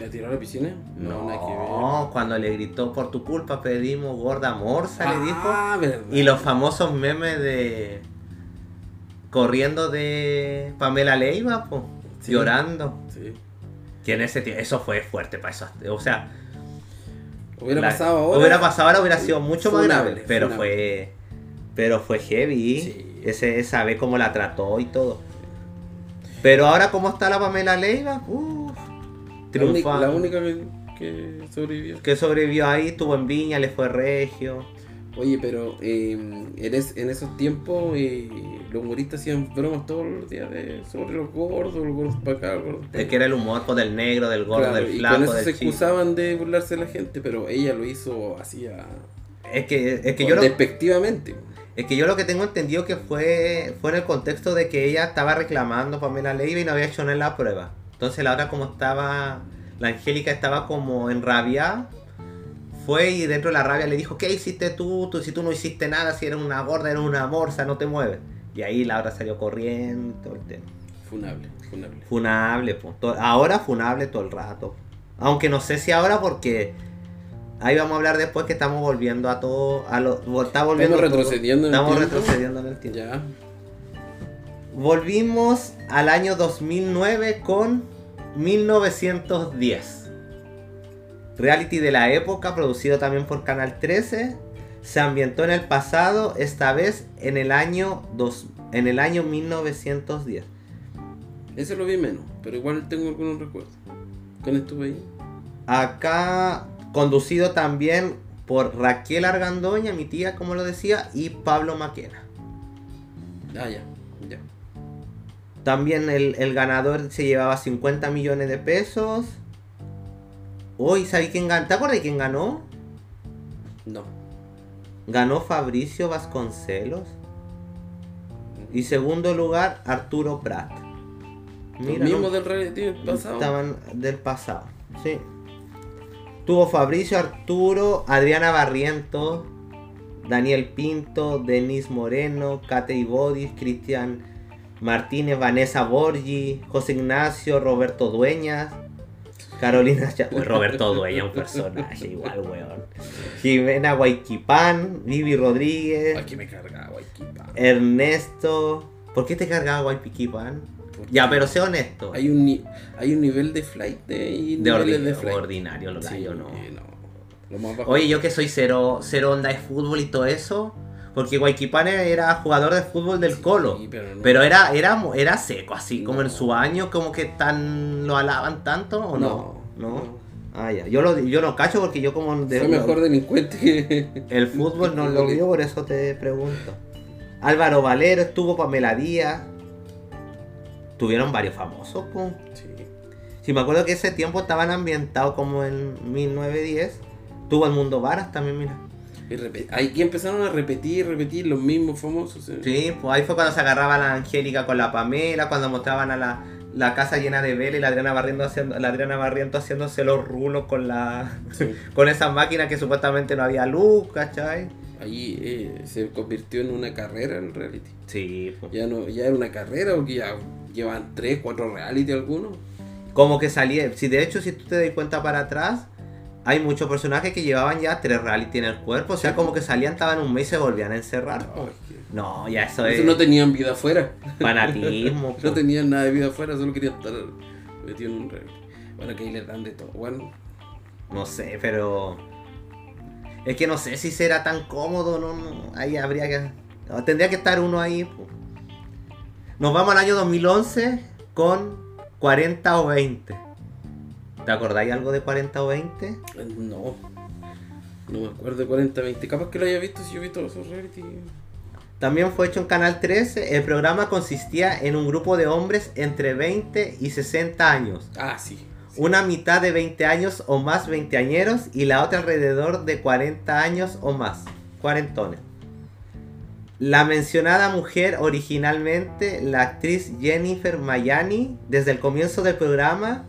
¿La tiró a la piscina? No, nada que ver. cuando le gritó por tu culpa pedimos gorda morsa, le dijo. Ah, verdad. Y los famosos memes de. Corriendo de Pamela Leiva, po, Sí. llorando. Sí. Que en ese tiempo. Eso fue fuerte para eso. O sea, Hubiera la- pasado ahora. Hubiera pasado ahora, hubiera sido mucho más grave. Pero funable. fue. Pero fue heavy. Sí. Ese, esa vez cómo la trató y todo. Pero ahora, ¿cómo está la Pamela Leiva? Uf, La única, triunfando. la única que, que sobrevivió. Que sobrevivió ahí, estuvo en Viña, le fue regio. Oye, pero eh, en, es- en esos tiempos eh, los humoristas hacían bromas todos los días de, sobre los gordos, los gordos para acá, los gordos para Es que era el humor pues, del negro, del gordo, Claro, del y flaco, con eso se del chico. excusaban de burlarse de la gente, pero ella lo hizo así a- Es que, es que yo lo, despectivamente. Es que yo lo que tengo entendido que fue, fue en el contexto de que ella estaba reclamando Pamela Leiva y no había hecho nada en la prueba. Entonces la otra como estaba, la Angélica estaba como enrabiada, fue y dentro de la rabia le dijo, ¿qué hiciste tú? tú? Si tú no hiciste nada, si eres una gorda, eres una morsa, no te mueves. Y ahí la otra salió corriendo, todo el tema. Funable, funable. Funable. To- ahora funable todo el rato. Aunque no sé si ahora porque ahí vamos a hablar después que estamos volviendo a todo, a lo, está volviendo Estamos retrocediendo en el estamos tiempo. retrocediendo en el tiempo. Ya. Volvimos al año 2009 con 1910. Reality de la época, producido también por Canal 13, se ambientó en el pasado, esta vez en el año dos, en el año 1910. Eso lo vi menos, pero igual tengo algunos recuerdos. ¿Cuándo estuve ahí? Acá conducido también por Raquel Argandoña, mi tía, como lo decía, y Pablo Maquena. Ah, ya, ya. También el, el ganador se llevaba 50 millones de pesos. Uy, ¿sabes quién ganó? ¿Te acuerdas de quién ganó? No. Ganó Fabricio Vasconcelos. Y segundo lugar, Arturo Prat. No- del reality del pasado. Estaban del pasado, sí. Tuvo Fabricio, Arturo, Adriana Barrientos, Daniel Pinto, Denis Moreno, Kate Ibodis, Cristian Martínez, Vanessa Borgi, José Ignacio, Roberto Dueñas, Carolina Uy, Roberto Dueñas, un personaje igual, weón. Jimena Guayquipán, Vivi Rodríguez, Aquí me cargaba, equipa. Ernesto. ¿Por qué te cargaba Guayquipán? Ya, pero sé honesto. Hay un, hay un nivel de flight de, y De niveles ordi- de flight. ordinario, lo Sí, gallo, no. no. Lo más bajo. Oye, yo que soy cero, cero onda de fútbol y todo eso, porque Guayquipane era jugador de fútbol del Sí, Colo, pero no. pero era, era, era seco, así como en su año, como que tan lo alaban tanto, ¿o no? No, No. Ah, ya. Yo, lo, yo no cacho porque yo como de- Fue mejor delincuente que. el fútbol no lo vio, por eso te pregunto. Álvaro Valero estuvo, Pamela Díaz. Tuvieron varios famosos, pues. Sí. Si me acuerdo que ese tiempo estaban ambientados como en 1910. Tuvo el Mundo Varas también, mira. Y Aquí empezaron a repetir, repetir los mismos famosos. ¿eh? Sí, pues ahí fue cuando se agarraba la Angélica con la Pamela, cuando mostraban a la, la casa llena de vela y la Adriana Barriento haciendo, la Adriana Barriento haciéndose los rulos con la Sí. con esas máquinas que supuestamente no había luz, ¿cachai? Ahí eh, se convirtió en una carrera el reality. Sí, pues. Ya no, ya era una carrera porque ya llevan 3, 4 reality algunos. Como que salía, si de hecho si tú te das cuenta para atrás, hay muchos personajes que llevaban ya tres reality en el cuerpo, o sea, Sí. como que salían, estaban un mes y se volvían a encerrar. No, es que- No, ya eso Esos es no tenían vida afuera. fanatismo. No tenían nada de vida afuera, solo querían estar metidos en un reality. Bueno, que ahí les dan de todo. Bueno, No sé, pero. Es que no sé si será tan cómodo, no, no, ahí habría que... no, tendría que estar uno ahí. Nos vamos al año 2011 con 40 o 20. ¿Te acordáis algo de 40 o 20? No. No me acuerdo de 40-20. Capaz que lo haya visto si yo he visto esos reality. También fue hecho en Canal 13. El programa consistía en un grupo de hombres entre 20 y 60 años. Ah, sí. sí. Una mitad de 20 años o más veinteañeros y la otra alrededor de 40 años o más. Cuarentones. La mencionada mujer originalmente, la actriz Jennifer Mayani, desde el comienzo del programa,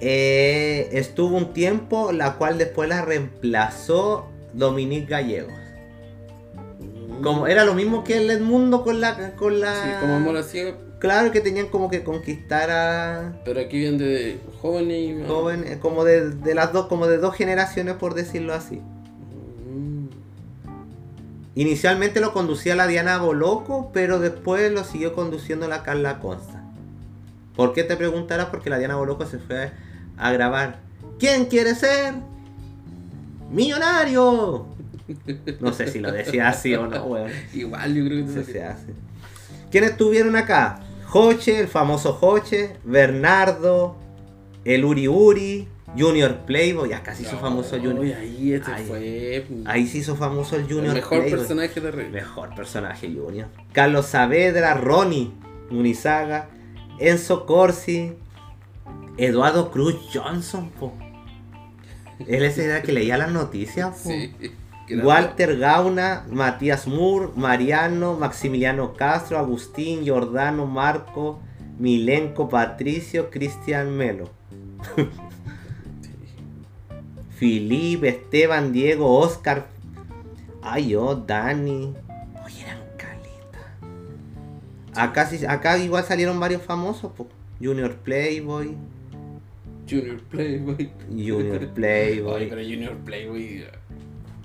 eh, estuvo un tiempo, la cual después la reemplazó Dominique Gallegos. Como era lo mismo que el Edmundo con la con la Sí, como amor a ciega. Claro que tenían como que conquistar a Pero aquí vienen de jóvenes y joven, eh, como de, de las dos, como de dos generaciones por decirlo así. Inicialmente lo conducía la Diana Boloco, pero después lo siguió conduciendo la Carla Consta. ¿Por qué te preguntarás? Porque la Diana Boloco se fue a grabar. ¿Quién quiere ser? ¡Millonario! No sé si lo decía así o no, weón. Igual yo creo que te se hace. ¿Quiénes estuvieron acá? Joche, el famoso Joche, Bernardo, el Uri Uri, Junior Playboy, ya casi hizo famoso Junior. Uy, ahí este fue. Ahí se hizo famoso el Junior el mejor Playboy. personaje de Rey. Mejor personaje Junior. Carlos Saavedra, Ronnie Munizaga, Enzo Corsi, Eduardo Cruz Johnson, po. Él ese era que leía las noticias, po. Sí. Walter Gauna, Matías Moore, Mariano, Maximiliano Castro, Agustín, Giordano, Marco, Milenko, Patricio, Cristian Melo. Filipe, Esteban, Diego, Oscar. Ay, yo, Dani. Oye, eran caleta. Acá, sí- acá igual salieron varios famosos, po. Junior Playboy, Junior Playboy. Junior Oye, Playboy. pero Junior Playboy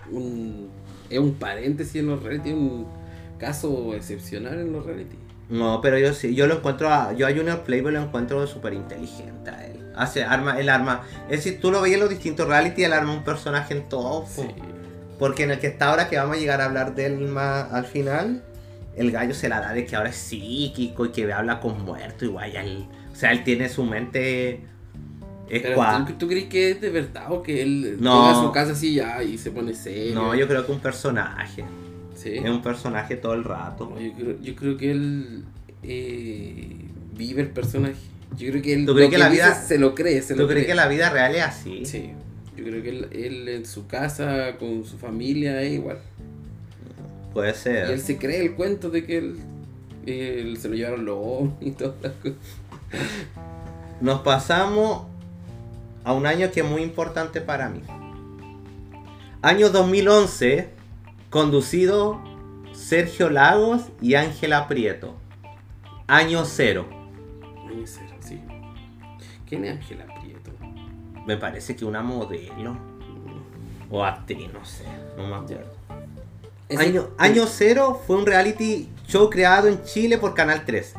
un, es un paréntesis en los reality, un caso excepcional en los reality. No, pero yo sí, yo lo encuentro a, yo a Junior Playboy lo encuentro súper inteligente a él. Hace arma, el arma, es decir, tú lo veías en los distintos reality, él arma un personaje en todo. Sí. Porque en el que está ahora, que vamos a llegar a hablar de él más al final, el gallo se la da de que ahora es psíquico y que habla con muertos, igual ya él, o sea, él tiene su mente Pero ¿tú, tú crees que es de verdad o que él No. llega a su casa así ya y se pone serio? No, yo creo que un personaje, Sí. es un personaje todo el rato. No, yo, creo, yo creo que él eh, vive el personaje. Yo creo que él ¿Tú crees que la vida- se lo cree, se ¿Tú lo crees cree. que la vida real es así? Sí. Yo creo que él, él en su casa, con su familia, es igual. Puede Y ser. él se cree el cuento de que él, él se lo llevaron los ovnis y todas las cosas. Nos pasamos a un año que es muy importante para mí. Año 2011, conducido Sergio Lagos y Ángela Prieto. Año cero. Año cero, sí. ¿Quién es Ángela Prieto? Me parece que una modelo. O actriz, no sé. No me acuerdo. Año, año cero fue un reality show creado en Chile por Canal 13.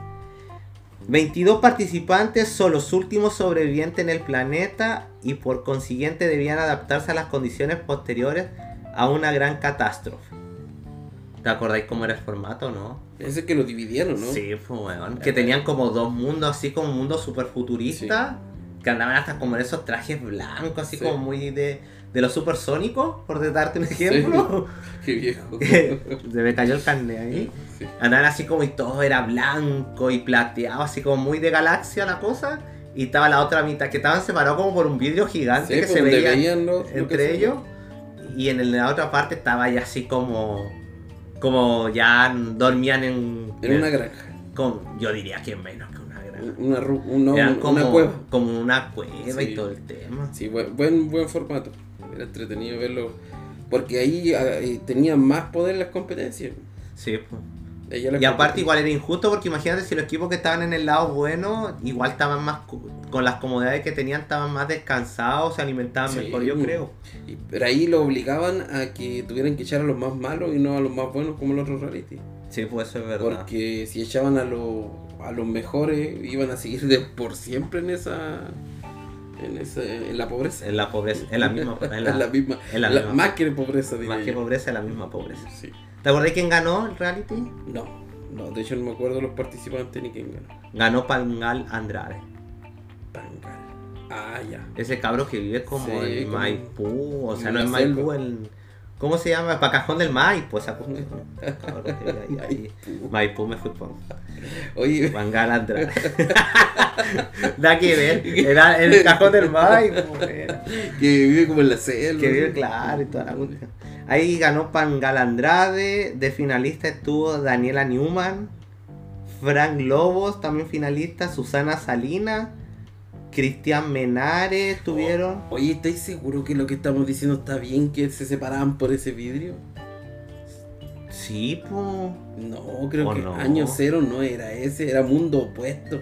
22 participantes son los últimos sobrevivientes en el planeta y por consiguiente debían adaptarse a las condiciones posteriores a una gran catástrofe. ¿Te acordáis cómo era el formato, no? Ese que lo dividieron, ¿no? Sí, pues weón. Que tenían como dos mundos, así como un mundo super futurista. Que andaban hasta como en esos trajes blancos, así Sí. como muy de, de los supersónicos, por darte un ejemplo. Qué viejo. Se me cayó el carnet ahí. Andaban así como y todo era blanco y plateado, así como muy de galaxia la cosa. Y estaba la otra mitad, que estaban separados como por un vidrio gigante que se veía veían entre ellos. Y en la otra parte estaba ya así como. Como ya dormían en. En una granja. como- yo diría que menos que una granja. Una, un- Eran una como, cueva. como una cueva y todo el tema. Sí, buen, buen, buen formato. Era entretenido verlo. Porque ahí ah, eh, tenían más poder las competencias. Sí, pues. La Y aparte igual era injusto porque imagínate si los equipos que estaban en el lado bueno, igual estaban más con las comodidades que tenían, estaban más descansados, se alimentaban Sí. mejor, yo creo. Y- Pero ahí lo obligaban a que tuvieran que echar a los más malos y no a los más buenos como los otros reality. Sí, pues eso es verdad. Porque si echaban a, los a los mejores, iban a seguir de por siempre en esa en, ese, en la pobreza. En la pobreza, en la misma. En En la misma. en la la- misma. más que pobreza, diría Más que pobreza, en la misma pobreza. Sí. ¿Te acordás quién ganó el reality? No, no, de hecho no me acuerdo los participantes ni quién ganó. Ganó Pangal Andrade. Pangal. Ah, ya. Ese cabro que vive como Sí, en como Maipú, o sea, no en Maipú, en... ¿Cómo se llama? Pacajón del Maipo, esa vive ahí. Maipú me fui por Oye, Pangal Andrade. da que ver, era el cajón del Maipo. era. que vive como en la selva. Que vive claro y toda la. Ahí ganó Pangal Andrade, de finalista estuvo Daniela Newman, Frank Lobos, también finalista, Susana Salina, Cristian Menares estuvieron. Oye, ¿estáis seguro que lo que estamos diciendo está bien que se separaban por ese vidrio? Sí, po. No, creo ¿O que no? año cero no era ese, era mundo opuesto.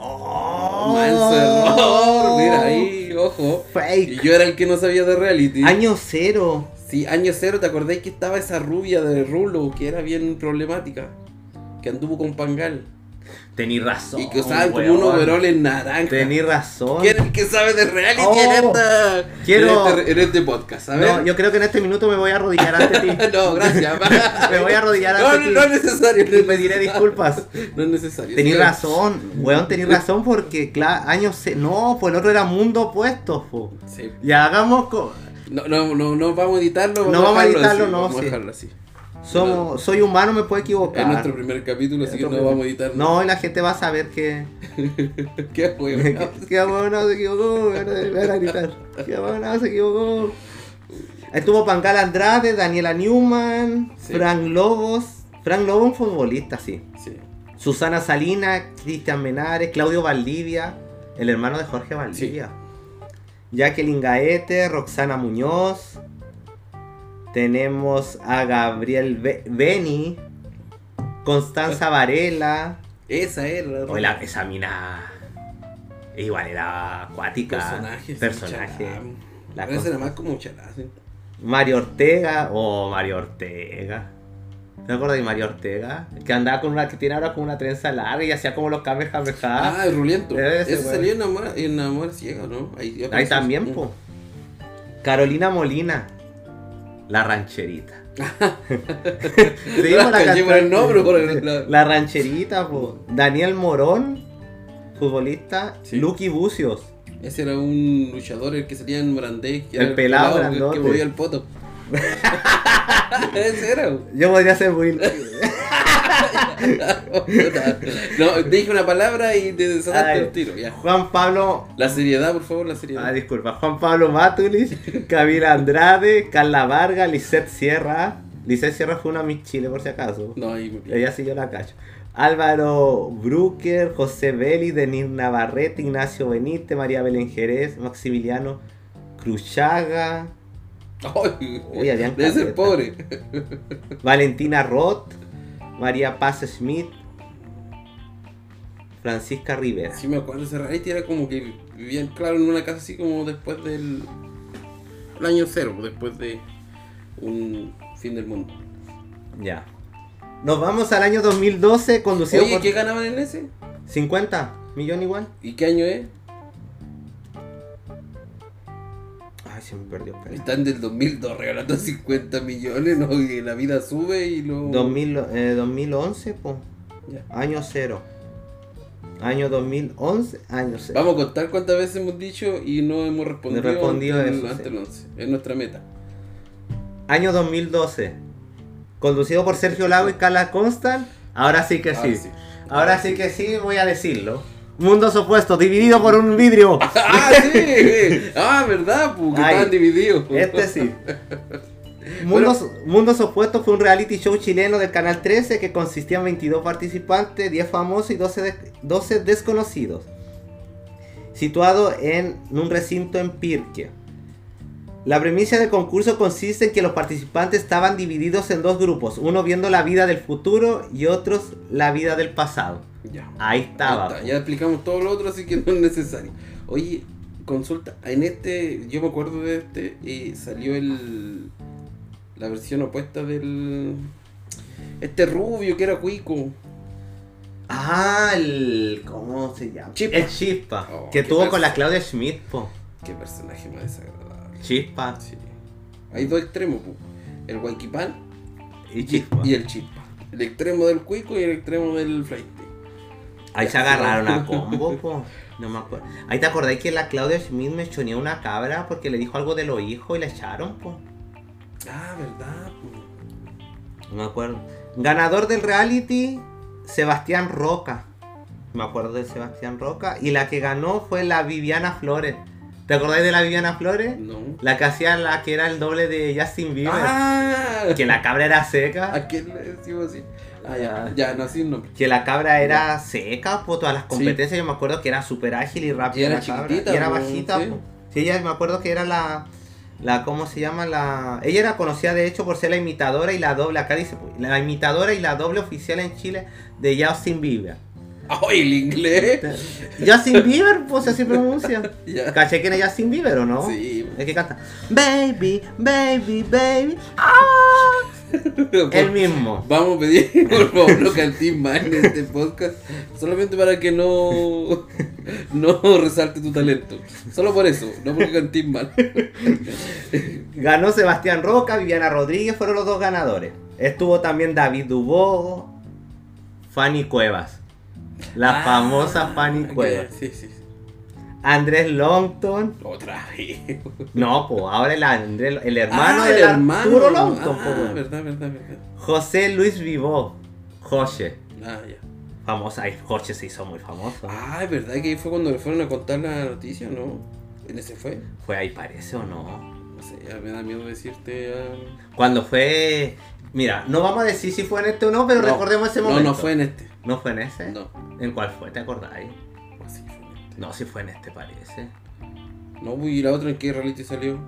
¡Oh! Error, mira ahí, ojo. Y Fake. yo era el que no sabía de reality. Año cero. Sí, año cero, ¿te acordáis que estaba esa rubia de Rulo que era bien problemática? Que anduvo con Pangal. Tení razón. y que usaban como un overol en naranja. Tení razón. ¿Quién es el que sabe de reality Oh, en, esta, quiero- en, este, en este podcast? A ver. No, yo creo que en este minuto me voy a arrodillar ante ti. no, gracias. Me voy a arrodillar no, ante no, ti. no es necesario. no Y pediré disculpas. No es necesario. Tení razón, weón, tení razón porque, claro, años... ce- No, pues el otro era mundo opuesto, po. Sí. Ya hagamos... co- No, no, no, no vamos a editarlo. No vamos a editarlo, así, no, Vamos a sí. dejarlo así. Somos, soy humano, me puedo equivocar. Es nuestro primer capítulo, así que no primer- vamos a editarlo. No, y la gente va a saber que... Qué huevo. que bueno, se equivocó, van a- gritar. Que bueno, se equivocó. Estuvo Pangal Andrade, Daniela Newman, Sí. Frank Lobos. Frank Lobos, un futbolista, sí. Sí. Susana Salina, Cristian Menares, Claudio Valdivia, el hermano de Jorge Valdivia. Jacqueline Gaete, Roxana Muñoz. Tenemos a Gabriel Be- Beni, Constanza Varela. Esa era. Oye, la- esa mina. Igual era acuática. Personaje. sí, Personaje. La ese era cosa- más como chalá, sí. Mario Ortega. Oh, Mario Ortega. ¿Te acuerdas de Mario Ortega? Que andaba con una. que tiene ahora con una trenza larga y hacía como los kamehameha. Ah, el Ruliento. Ese, salió en Amor, en Amor Ciega, ¿no? Ahí, Ahí también, Mm. po. Carolina Molina. La rancherita. La la el nombre, por el- la- La rancherita, po. Daniel Morón, futbolista. Sí. Lucky Bucios. Ese era un luchador el que salía en Morandé. que El era pelado que- grandote. Que movía el poto. Ese era. Yo podría ser Will. no, dije una palabra y te desataste el tiro. Ya. Juan Pablo. La seriedad, por favor, la seriedad. Ah, disculpa. Juan Pablo Matulis, Camila Andrade, Carla Vargas, Lisette Sierra. Lisette Sierra fue una Miss Chile, por si acaso. No, ahí. Ella sí yo la cacho. Álvaro Brucker, José Vélez, Denis Navarrete, Ignacio Benítez, María Belén Jerez, Maximiliano Cruchaga, Uy, habían Debe ser pobre. Valentina Roth, María Paz Schmidt, Francisca Rivera. Sí, me acuerdo. Ese reality era como que vivían, claro, en una casa así como después del. El año cero, después de un fin del mundo. Ya. Nos vamos al año 2012, conducido Oye, por ¿qué ganaban en ese? 50 millón igual. ¿Y qué año es? Se me perdió. espera. Están del 2002 regalando 50 millones, ¿no? Y la vida sube y lo. 2000, eh, 2011, po. Ya. Año cero. Año 2011, año cero. Vamos a contar cuántas veces hemos dicho y no hemos respondido, respondido el, eso, ante sí. el 11. Es nuestra meta. Año 2012. Conducido por Sergio Lago y Carla Constant. Ahora sí que sí. Ahora sí. Ahora sí que sí, voy a decirlo. Mundos opuestos, dividido por un vidrio. ¡Ah, sí! ¡Ah, verdad! Porque Ay, estaban divididos. Este sí. Mundos, Mundos Opuestos fue un reality show chileno del Canal 13 que consistía en 22 participantes, 10 famosos y 12, de- 12 desconocidos. Situado en un recinto en Pirque. La premisa del concurso consiste en que los participantes estaban divididos en dos grupos, uno viendo la vida del futuro y otros la vida del pasado. Ya. Ahí estaba. Ahí está, Ya explicamos todo lo otro, así que no es necesario. Oye, consulta. En este, yo me acuerdo de este, y salió el. La versión opuesta del. Este rubio que era cuico. Ah, el. ¿Cómo se llama? Chispa. El Chispa. Oh, que tuvo con la Claudia Schmidt, po. Qué personaje más desagradable. Chispa Sí. Hay dos extremos, pu. el Guayquipán y y, y el Chispa. El extremo del cuico y el extremo del flight. Ahí se agarraron a combo, po. No me acuerdo. Ahí te acordáis que la Claudia Schmidt me choneó una cabra porque le dijo algo de los hijos y la echaron, po. Ah, verdad, pu. No me acuerdo. Ganador del reality, Sebastián Roca. Me acuerdo de Sebastián Roca. Y la que ganó fue la Viviana Flores. ¿Te acordáis de la Viviana Flores? No. La que hacía la que era el doble de Justin Bieber. Ah, Que la cabra era seca. ¿A quién le decimos así? Ah, ya, ya, no, sin nombre. Que la cabra era seca, por todas las competencias. Yo me acuerdo que era súper ágil y rápida. Y era la cabra. Y era bajita. sí. po. Sí, ella me acuerdo que era la. La, ¿cómo se llama? La. Ella era conocida de hecho por ser la imitadora y la doble. Acá dice, la imitadora y la doble oficial en Chile de Justin Bieber. ¡Ay, el inglés! Justin Bieber, pues así pronuncia. Ya. ¿Caché quién es Justin Bieber o no? Sí. Es que canta. Baby, baby, baby. Ah. El mismo. Vamos a pedir, por favor, no cantes más en este podcast. Solamente para que no, no resalte tu talento. Solo por eso, no porque cantes mal. Ganó Sebastián Roca, Viviana Rodríguez, fueron los dos ganadores. Estuvo también David Dubó, Fanny Cuevas. La Ah, famosa Fanny Cuevas. Sí, sí. sí. Andrés Longton. Otra vez. No, pues ahora el, Andrés- el hermano Ah, del el hermano. Arturo Longton. Ah, po, verdad, verdad, verdad. José Luis Vivó. José. Ah, ya. Famosa. José se hizo muy famoso. Ah, es verdad que ahí fue cuando le fueron a contar la noticia, ¿no? ¿En ese fue? ¿Fue ahí parece o no? No sé, ya me da miedo decirte. ah, Cuando fue... Mira, no vamos a decir si fue en este o no, pero No. recordemos ese No, momento. no fue en este. ¿No fue en ese? No. ¿En cuál fue? ¿Te acordáis? No, si fue en este parece. No, pues, ¿y la otra en qué reality salió?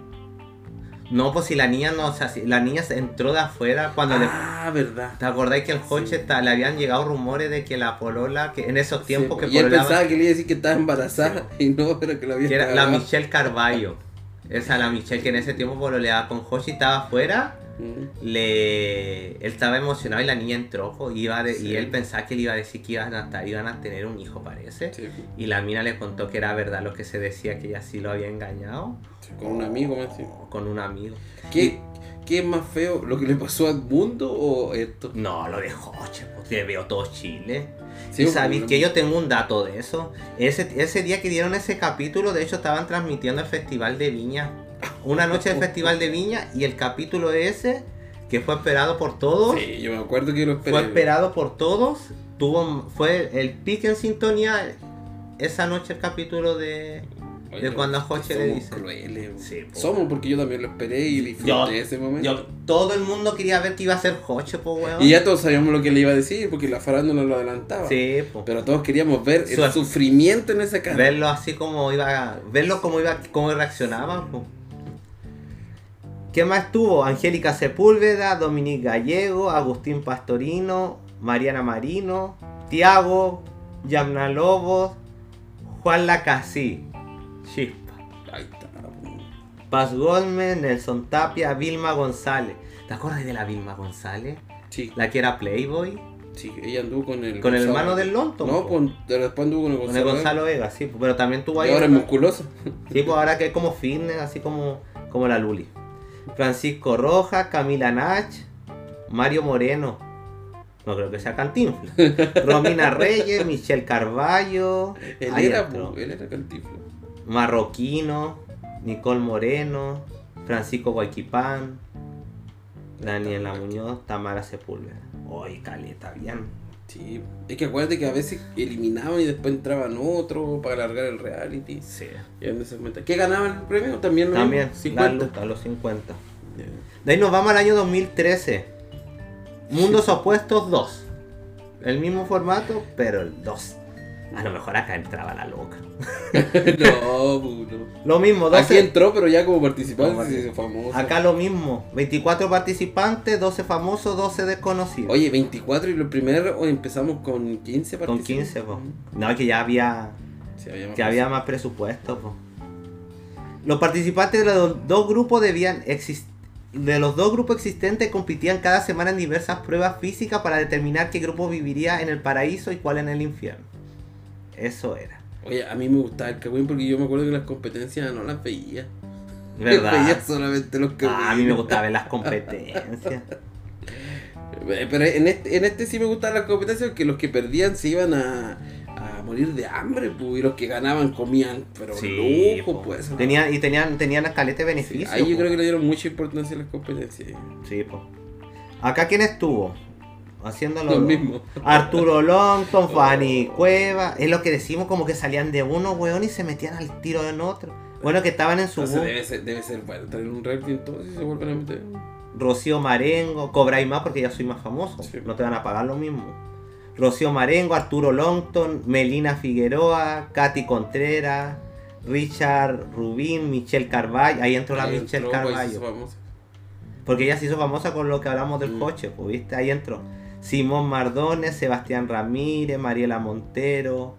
No, pues si la niña no, o sea, si la niña se entró de afuera cuando le... Ah, verdad. ¿Te acordáis que el coche Sí. le habían llegado rumores de que la polola, que en esos tiempos Sí, que y él pensaba que le iba a decir que estaba embarazada y no, pero que la había que era la. Michelle Carballo. Esa la Michelle que en ese tiempo pololeaba con Hoshi estaba afuera. Mm. Le... Él estaba emocionado y la niña entró iba de- Sí. y él pensaba que le iba a decir que iban a, iban a tener un hijo, parece. Sí, Y la mina le contó que era verdad lo que se decía, que ella sí lo había engañado sí, con un amigo más. con un amigo. ¿Qué, ¿Qué es más feo? ¿Lo que le pasó a Mundo o esto? No, lo de Hoche, porque veo todo Chile. Sí, y sabéis que yo tengo un dato de eso. Ese, ese día que dieron ese capítulo, de hecho estaban transmitiendo el Festival de Viña. Una noche del Festival de Viña y el capítulo ese, que fue esperado por todos, Sí, yo me acuerdo que lo esperé. fue esperado por todos, tuvo fue el pique en sintonía esa noche el capítulo de... Oye, de cuando a Joche le dice. crueles. Sí, po. Somos porque yo también lo esperé y disfruté Yo- ese momento. Yo, todo el mundo quería ver que iba a ser Joche, po, weón. Y ya todos sabíamos lo que le iba a decir porque la farándula lo adelantaba. Sí, po. Pero todos queríamos ver el Su- sufrimiento en esa cara. verlo así como iba verlo como iba cómo reaccionaba po. ¿Qué más tuvo? Angélica Sepúlveda Dominique Gallego Agustín Pastorino Mariana Marino Tiago Yamna Lobos Juan Lacasí Chispa. Paz Gómez Nelson Tapia Vilma González ¿te acuerdas de la Vilma González? Sí, la que era Playboy sí, ella anduvo con el. con el hermano del Lonto No, con, de- después anduvo con el con Gonzalo. el Gonzalo Vega sí pero también tuvo Y ahí ahora es musculosa. Sí, pues ahora que es como fitness, así como, como la Luli. Francisco Rojas, Camila Nach, Mario Moreno. No creo que sea Cantinflas. Romina Reyes, Michelle Carballo. Él era, él era cantiflo. Marroquino, Nicole Moreno, Francisco Guayquipán, Daniela Muñoz, Tamara Sepúlveda. Oye, caleta, bien. Sí, es que acuérdate que a veces eliminaban y después entraban otros para alargar el reality. Sí. Y. ¿Qué ganaban el premio? También También, mismo, la 50. Luca, los 50. Ya. De ahí nos vamos al año 2013. Mundos Opuestos 2. El mismo formato, pero el 2. A lo mejor acá entraba la loca. no, no. Lo mismo, Aquí 12. entró, pero ya como participante famoso. Acá lo mismo. 24 participantes, 12 famosos, 12 desconocidos. Oye, 24 y lo primero empezamos con 15 Con participantes. 15, po. No, que ya había, Sí, había más que había más presupuesto, po. Los participantes de los dos grupos debían exis- de los dos grupos existentes competían cada semana en diversas pruebas físicas para determinar qué grupo viviría en el paraíso y cuál en el infierno. Eso era. Oye, a mí me gustaba el Cagüín porque yo me acuerdo que las competencias no las veía. ¿Verdad? Veía solamente los Cagüín. Ah, a mí me gustaba ver las competencias. Eh, Pero en este, en este sí me gustaban las competencias porque los que perdían se iban a, a morir de hambre, pues, y los que ganaban comían, pero Sí, lujo, pues. Tenía, y tenían, tenían escalete de Sí, beneficios. ahí yo creo que le dieron mucha importancia a las competencias. Sí, po. Acá quién estuvo haciéndolo. Lo mismo. Arturo Longton, Fanny Cueva. Es lo que decimos como que salían de uno, weón, y se metían al tiro en otro. Bueno, que estaban en su Entonces debe ser, debe ser bueno tener un reality entonces y se vuelven a meter. Rocío Marengo, cobráis más porque ya soy más famoso. Sí. No te van a pagar lo mismo. Rocío Marengo, Arturo Longton, Melina Figueroa, Katy Contreras, Richard Rubín, Michelle Carvalho. Ahí entró la Ahí Michelle entró, pues, famosa. Porque ella se hizo famosa con lo que hablamos del Mm. coche, pues, ¿viste? Ahí entró. Simón Mardones, Sebastián Ramírez, Mariela Montero,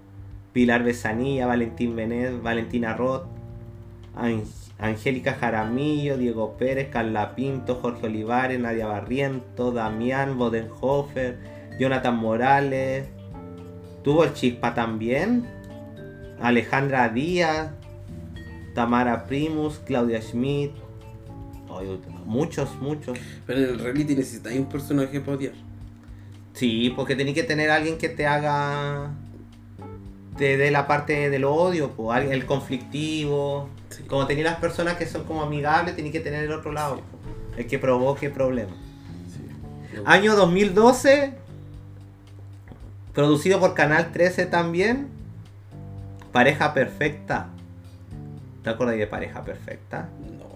Pilar Besanilla, Valentín Benet, Valentina Roth, Ang- Angélica Jaramillo, Diego Pérez, Carla Pinto, Jorge Olivares, Nadia Barriento, Damián Bodenhofer, Jonathan Morales. Tuvo el Chispa también. Alejandra Díaz, Tamara Primus, Claudia Schmidt. Muchos, muchos. Pero en el reality necesitáis un personaje para odiar. Sí, porque tenés que tener alguien que te haga. te dé la parte del odio, po, el conflictivo. Sí. Como tenéis las personas que son como amigables, tenés que tener el otro lado, Sí. el que provoque problemas. Sí. Año 2012, producido por Canal 13 también. Pareja Perfecta. ¿Te acuerdas de Pareja Perfecta? No.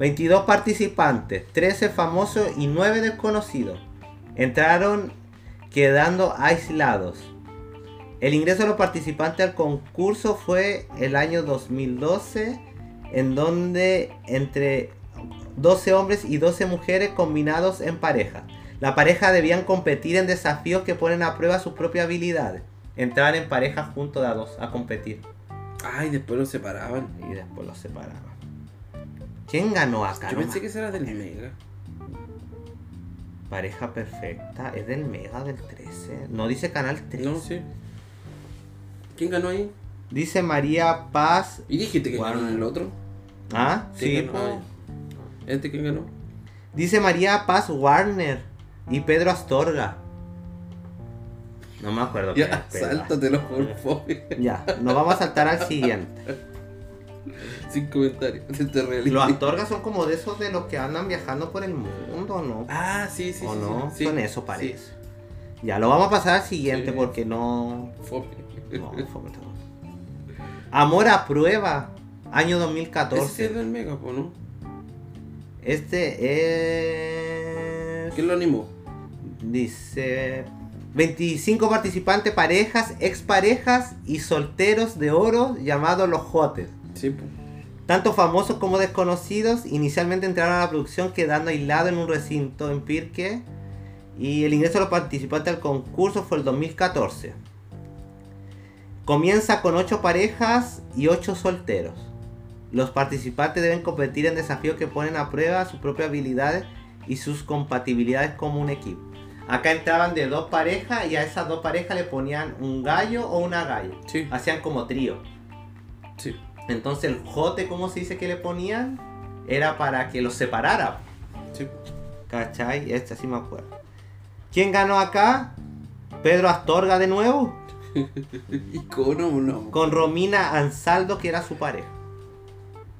22 participantes, 13 famosos y 9 desconocidos. Entraron quedando aislados. El ingreso de los participantes al concurso fue el año 2012, en donde entre 12 hombres y 12 mujeres combinados en pareja. La pareja debían competir en desafíos que ponen a prueba sus propias habilidades. Entrar en pareja junto a dos a competir. Ay, después los separaban. Y después los separaban. ¿Quién ganó acá? Yo No pensé que ese era del Mega. Pareja perfecta, es del Mega del 13. No dice Canal 13. No, sí. ¿Quién ganó ahí? Dice María Paz. ¿Y dijiste que Guau. ganó en el otro? Ah, ¿Quién sí. ganó? Ah. ¿Este quién ganó? Dice María Paz Warner y Pedro Astorga. No me acuerdo. Ya, sáltatelo por favor. Ya, nos vamos a saltar al siguiente. Sin comentarios. Este. Los Astorga son como de esos de los que andan viajando por el mundo, ¿no? Ah, sí, sí, ¿O sí. no? sí. Son eso Sí. parece. Ya, lo vamos a pasar al siguiente porque no... Fome. no todo. Amor a prueba, año Ese 2014. es del Mega, po, ¿no? Este es. ¿Quién lo animó? Dice. 25 participantes, parejas, exparejas y solteros de oro llamados los Jotes. Sí. Tanto famosos como desconocidos, inicialmente entraron a la producción quedando aislados en un recinto en Pirque. Y el ingreso de los participantes al concurso fue el 2014. Comienza con 8 parejas y 8 solteros. Los participantes deben competir en desafíos que ponen a prueba sus propias habilidades y sus compatibilidades como un equipo. Acá entraban de dos parejas y a esas dos parejas le ponían un gallo o una galla. Sí, Hacían como trío. sí. Entonces el jote, como se dice que le ponían? Era para que los separara. sí. ¿Cachai? Este sí me acuerdo. ¿Quién ganó acá? Pedro Astorga de nuevo. Icono, no. Con Romina Ansaldo, que era su pareja.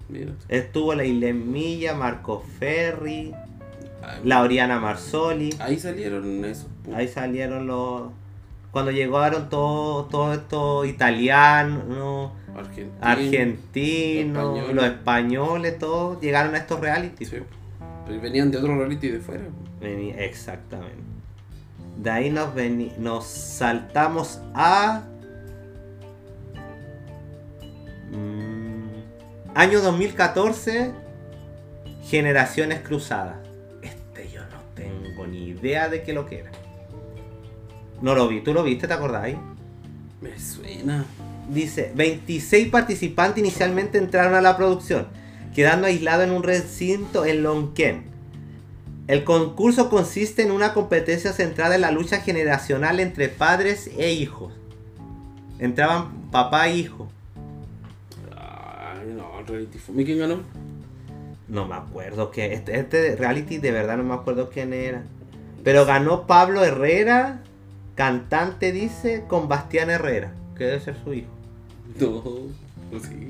Mira. Estuvo la Ilem Milla, Marco Ferri, Ay, Lauriana Marsoli. Ahí salieron esos. Ahí salieron los. Cuando llegaron todos todo estos italianos, Argentina. argentinos, españoles. los españoles, todos llegaron a estos realities. Sí. Pero venían de otro reality de fuera. Exactamente. De ahí nos, veni- nos saltamos a. Mm, año 2014. Generaciones Cruzadas. Este yo no tengo ni idea de qué lo que era. No lo vi. ¿Tú lo viste? ¿Te acordáis? Me suena. Dice, 26 participantes inicialmente entraron a la producción. quedando aislado en un recinto en Lonquén. El concurso consiste en una competencia centrada en la lucha generacional entre padres e hijos. Entraban papá e hijo. Ay, no, reality fome. ¿Quién ganó? No me acuerdo que este, este reality de verdad no me acuerdo quién era. Pero ganó Pablo Herrera, cantante dice, con Bastián Herrera, que debe ser su hijo. No, no sí.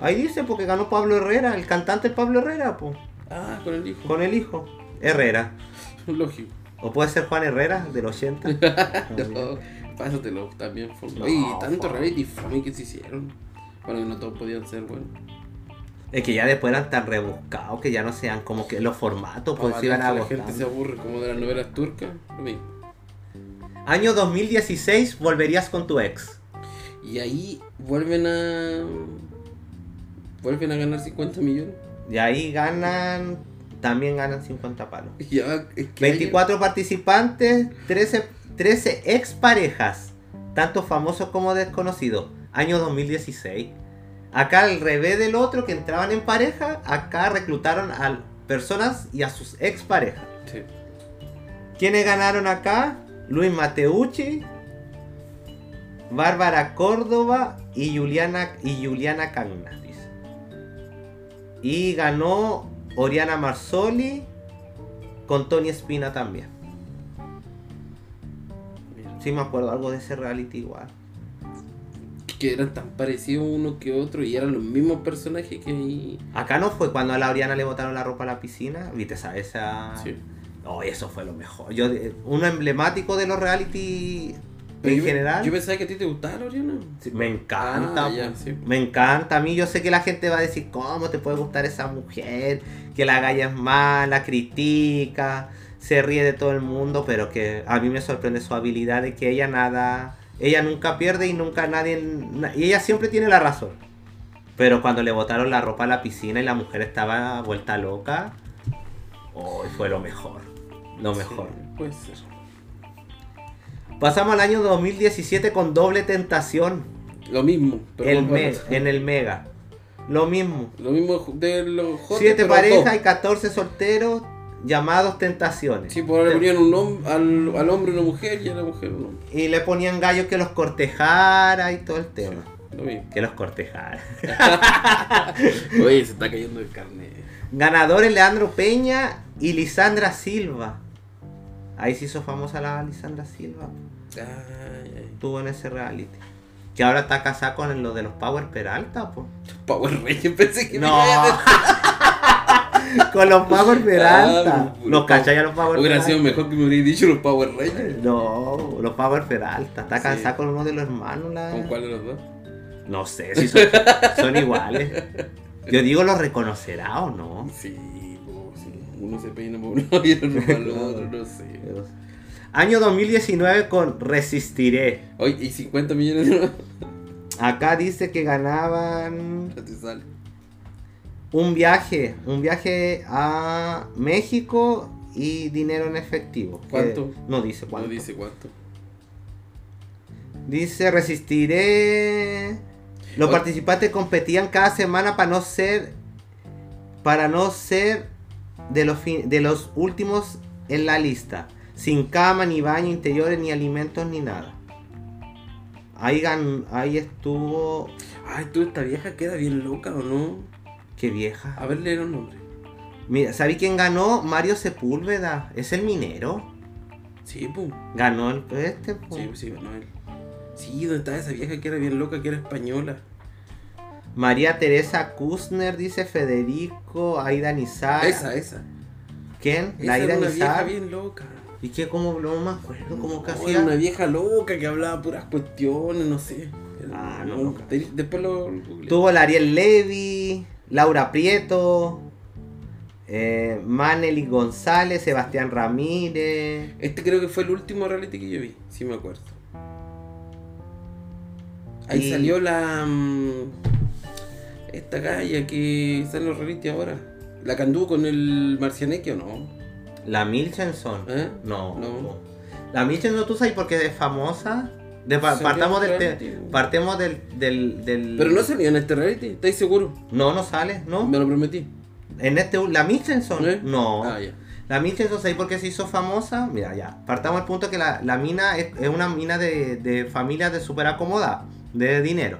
Ahí dice porque ganó Pablo Herrera, el cantante Pablo Herrera, pues, Ah, con el hijo. con el hijo. Herrera. Lógico. O puede ser Juan Herrera, del 80. No, pásatelo también. No, Oye, tanto reality fome que se hicieron. Bueno, que no todos podían ser buenos. Es que ya después eran tan rebuscados que ya no sean como que los formatos, pues se iban que la gente se aburre como de las novelas turcas. Lo mismo. Año 2016, volverías con tu ex. Y ahí vuelven a. Vuelven a ganar 50 millones. Y ahí ganan, también ganan 50 palos. Y Ya, es que 24 participantes, 13, 13 exparejas, tanto famosos como desconocidos. Año 2016. Acá al revés del otro que entraban en pareja, acá reclutaron a personas y a sus exparejas. Sí. ¿Quiénes ganaron acá? Luis Mateucci, Bárbara Córdoba y Juliana, y Juliana Cagna, dice. Y ganó Oriana Marzoli con Tony Espina también. Sí me acuerdo algo de ese reality igual. Que eran tan parecidos uno que otro y eran los mismos personajes que ahí. Acá no fue cuando a la Oriana le botaron la ropa a la piscina. ¿Viste esa? esa... Sí. Oh, eso fue lo mejor. Yo, eh, uno emblemático de los reality Pero en yo, general. Yo pensaba que a ti te gustaba la Oriana. Sí, me encanta. Ah, ya, po. sí. Me encanta. A mí yo sé que la gente va a decir, ¿cómo te puede gustar esa mujer? Que la galla es mala, critica, se ríe de todo el mundo, pero que a mí me sorprende su habilidad de que ella nada, ella nunca pierde y nunca nadie, na- y ella siempre tiene la razón. Pero cuando le botaron la ropa a la piscina y la mujer estaba vuelta loca, oh, fue lo mejor. Lo mejor. Sí, puede ser. Pasamos al año 2017 con doble tentación. Lo mismo. Pero El me- en el Mega. Lo mismo. Lo mismo de los jotes, Siete parejas y 14 solteros llamados tentaciones. Sí, ahora le ponían un al, al hombre una mujer y a la mujer un hombre. Y le ponían gallos que los cortejara y todo el tema. Lo mismo. Que los cortejara. Oye, se está cayendo el carne. Ganadores Leandro Peña y Lisandra Silva. Ahí se hizo famosa la Lisandra Silva. Estuvo en ese reality. Que ahora está casada con lo de los Power Peralta, pues. Power Rangers pensé que No. con los Power Peralta. Ah, los cachai a los Power Hubiera Peralta. sido mejor que me hubierais dicho los Power Rangers. No, los Power Peralta. Está Sí. casada con uno de los hermanos. La... ¿Con cuál de los dos? No sé si son, son iguales. Yo digo, ¿los reconocerá o no? Sí. Uno se peina por uno y el otro para el otro, no sé. Año 2019 con Resistiré. Oye, y 50 millones no Acá dice que ganaban No te sale. un viaje, un viaje a México y dinero en efectivo. ¿Cuánto? No dice cuánto. No dice cuánto. Dice resistiré. Los Oye. participantes competían cada semana para no ser para no ser de los fin- de los últimos en la lista, sin cama ni baño interiores ni alimentos ni nada. Ahí gan- ahí estuvo Ay, tú, esta vieja queda bien loca o no. qué vieja. A ver, leer un nombre. Mira, ¿sabes quién ganó? Mario Sepúlveda, es el minero. Sí, pum. Ganó el este. po. Sí, sí, ganó él. Sí, ¿dónde está esa vieja que era bien loca, que era española? María Teresa Kuzner dice Federico, Aida Nizar. Esa, esa. ¿Quién? Esa La Aida era una vieja Nizar. bien loca. ¿Y qué? ¿Cómo? No me acuerdo. ¿Cómo que No, hacía? era una vieja loca que hablaba puras cuestiones, no sé. Ah, no, No, no. te- Después lo. Tuvo la Ariel Levy, Laura Prieto, eh, Maneli González, Sebastián Ramírez. Este creo que fue el último reality que yo vi, sí me acuerdo. Ahí Y- salió la. mm, esta galla que sale en los reality ahora. La que anduvo con el Marcianeque o no. La Milchenson. ¿Eh? No, No. no. La Milchenson, ¿tú sabes por qué es famosa? De pa- Salió partamos del, reality. partemos del, del, del- Pero no salía en este reality, ¿estáis seguros? No, no sale, ¿no? Me lo prometí. En este, la Michelson, ¿Eh? no. Ah. La Michelson, ¿sabes por qué se hizo famosa? Mira, ya. Partamos del punto que la, la mina es, es una mina de, de familia de súper acomodada, de dinero.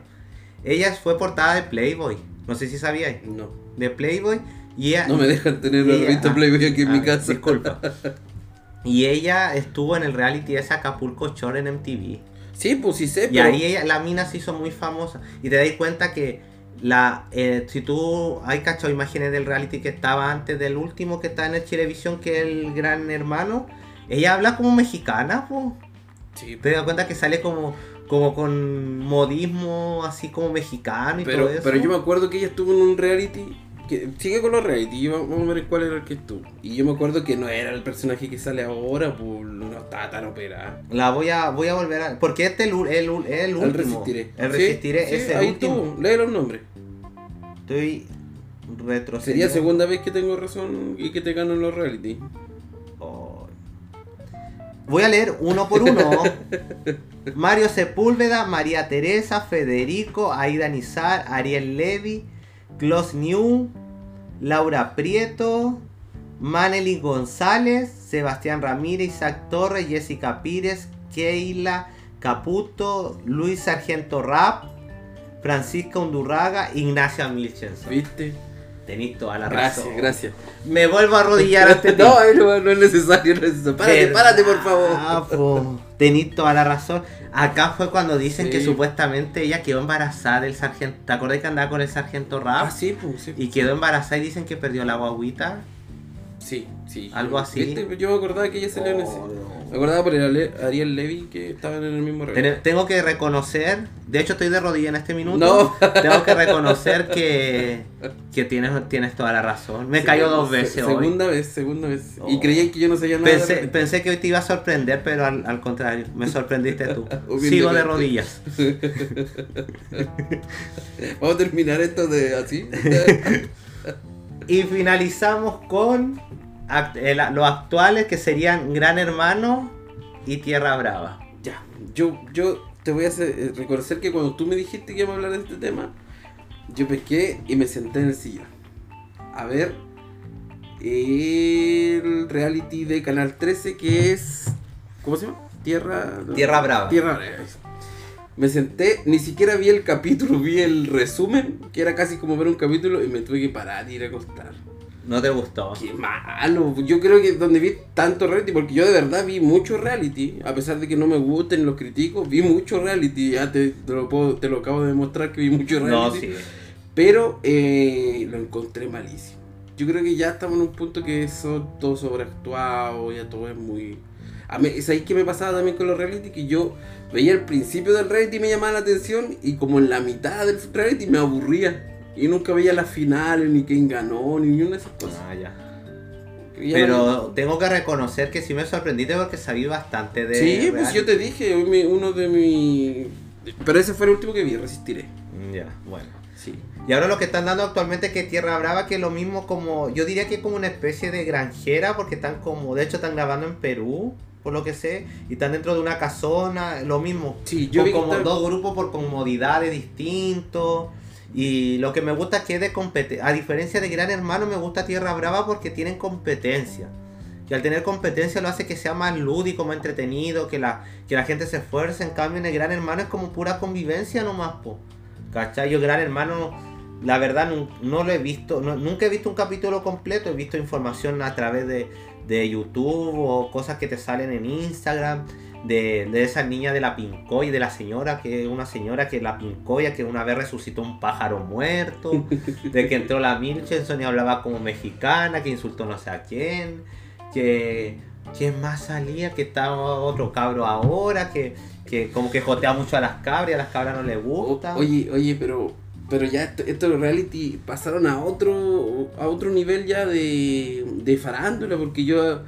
Ella fue portada de Playboy. No sé si sabíais. No. De Playboy. Y ella, No me dejan tener la revista ah, Playboy aquí en mi casa. Disculpa. Y ella estuvo en el reality ese Acapulco Shore en MTV. Sí, pues sí sé, Y pero... ahí ella, la mina se hizo muy famosa. Y te das cuenta que la eh, si tú hay cachado imágenes del reality que estaba antes del último que está en el Chilevisión, que es el gran hermano, ella habla como mexicana, po. Sí, Te das cuenta que sale como, como con modismo así como mexicano y pero, todo eso. pero yo me acuerdo que ella estuvo en un reality... Que, sigue con los reality, y vamos a ver cuál era el que estuvo. Y yo me acuerdo que no era el personaje que sale ahora, pues no estaba tan operada. La voy a, voy a volver a. Porque este es el, el, el, el último. El resistiré. El Sí, resistiré sí, es el ahí último. estuvo. Lee los nombres. Estoy retrocediendo. Sería segunda vez que tengo razón y que te gano en los reality. Oh. Voy a leer uno por uno. Mario Sepúlveda, María Teresa, Federico, Aida Nizar, Ariel Levy, Klaus New, Laura Prieto, Manely González, Sebastián Ramírez, Isaac Torres, Jessica Pires, Keila Caputo, Luis Sargento Rap, Francisca Undurraga, Ignacia Milchenson. ¿Viste? Tenéis toda la Gracias, razón. gracias. Me vuelvo a arrodillar ante ti. No, no, no es necesario, no es necesario. Párate, ¿Verdad, párate, por favor. po? Tenís toda la razón. Acá fue cuando dicen que supuestamente ella quedó embarazada del sargento. ¿Te acordás que andaba con el sargento Rap? Ah, sí, pues, sí. Y quedó embarazada y dicen que perdió la guaguita. Sí, sí. Algo así. ¿Viste? Yo me acordaba que ella salió en ese. Oh, Me acordaba por el Ariel Levy que estaban en el mismo Ten-. Tengo que reconocer, de hecho estoy de rodilla en este minuto. No. Tengo que reconocer que, que tienes, tienes toda la razón. Me cayó dos Se- veces hoy. Segunda vez, segunda vez. Y Oh. creían que yo no sabía nada. Pensé, que hoy te iba a sorprender, pero al, al contrario, me sorprendiste tú. Sigo de rodillas. Vamos a terminar esto de así. Y finalizamos con act- el- los actuales que serían Gran Hermano y Tierra Brava. ya. Yo, yo te voy a hacer, eh, reconocer que cuando tú me dijiste que íbamos a hablar de este tema, yo pesqué y me senté en el sillón. A ver el reality de Canal 13 que es. ¿Cómo se llama? Tierra. Tierra Brava. Tierra Brava. Me senté, ni siquiera vi el capítulo, vi el resumen, que era casi como ver un capítulo, y me tuve que parar y ir a acostar. ¿No te gustó? Qué malo. Yo creo que donde vi tanto reality, porque yo de verdad vi mucho reality, a pesar de que no me gusten los críticos, vi mucho reality. Ya te, te lo, puedo- te lo acabo de demostrar que vi mucho reality. No, sí. Pero eh, lo encontré malísimo. Yo creo que ya estamos en un punto que eso todo sobreactuado, ya todo es muy... A mí, ¿Sabéis qué me pasaba también con los reality? Que yo veía el principio del reality y me llamaba la atención y como en la mitad del reality me aburría. Y nunca veía las finales, ni quién ganó, ni una de esas cosas. Ah, ya. Pero tengo que reconocer que sí me sorprendiste porque sabí bastante de. Sí, pues yo te dije, uno de mi... Pero ese fue el último que vi, Resistiré. Mm, Ya, bueno. Sí. Y ahora lo que están dando actualmente que es Tierra Brava, que es lo mismo como. Yo diría que es como una especie de granjera, porque están como. De hecho, están grabando en Perú, por lo que sé. Y están dentro de una casona, lo mismo. Sí, yo Con vi que como dos grupos por comodidades distintos. Y lo que me gusta es que de competencia. A diferencia de Gran Hermano, me gusta Tierra Brava porque tienen competencia. Y al tener competencia lo hace que sea más lúdico, más entretenido, que la, que la gente se esfuerce. En cambio, en el Gran Hermano es como pura convivencia nomás, po. ¿Cachai? Yo Gran Hermano, la verdad, no, no lo he visto. nunca he visto un capítulo completo. He visto información a través de, de YouTube o cosas que te salen en Instagram. De, de esa niña de la pincoya, de la señora, que es una señora que la pincoya, que una vez resucitó un pájaro muerto, de que entró la Milchenson y hablaba como mexicana, que insultó no sé a quién, que quién más salía, que estaba otro cabro ahora, que, que como que jotea mucho a las cabras y a las cabras no les gusta. Oye, oye, pero pero ya esto- estos reality pasaron a otro a otro nivel ya de, de farándula porque yo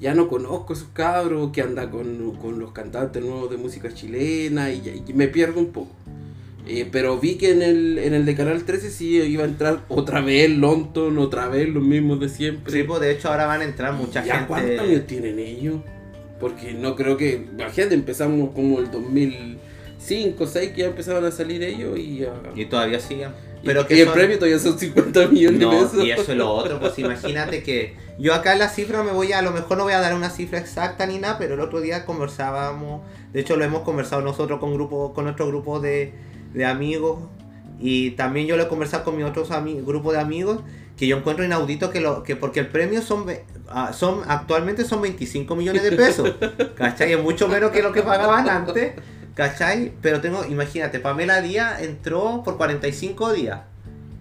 ya no conozco esos cabros que anda con, con los cantantes nuevos de música chilena y, y me pierdo un poco. Eh, pero vi que en el, en el de Canal 13 sí iba a entrar otra vez Lonton, otra vez los mismos de siempre. Sí, pues de hecho ahora van a entrar mucha ¿Ya cuántos gente. años tienen ellos? Porque no creo que. Imagínate, empezamos como el 2005, 2006 que ya empezaban a salir ellos y ya. Y todavía siguen. Pero Pero que que el son- premio todavía son 50 millones de No, pesos. y eso es lo otro, pues imagínate que yo acá en la cifra me voy a, a lo mejor no voy a dar una cifra exacta ni nada, pero el otro día conversábamos, de hecho lo hemos conversado nosotros con grupo, con nuestro grupo de, de amigos y también yo lo he conversado con mi otro grupo de amigos que yo encuentro inaudito que lo que porque el premio son ah, son actualmente son 25 millones de pesos, ¿cachai? Es mucho menos que lo que pagaban antes. ¿Cachai? Pero tengo, imagínate, Pamela Díaz entró por 45 días.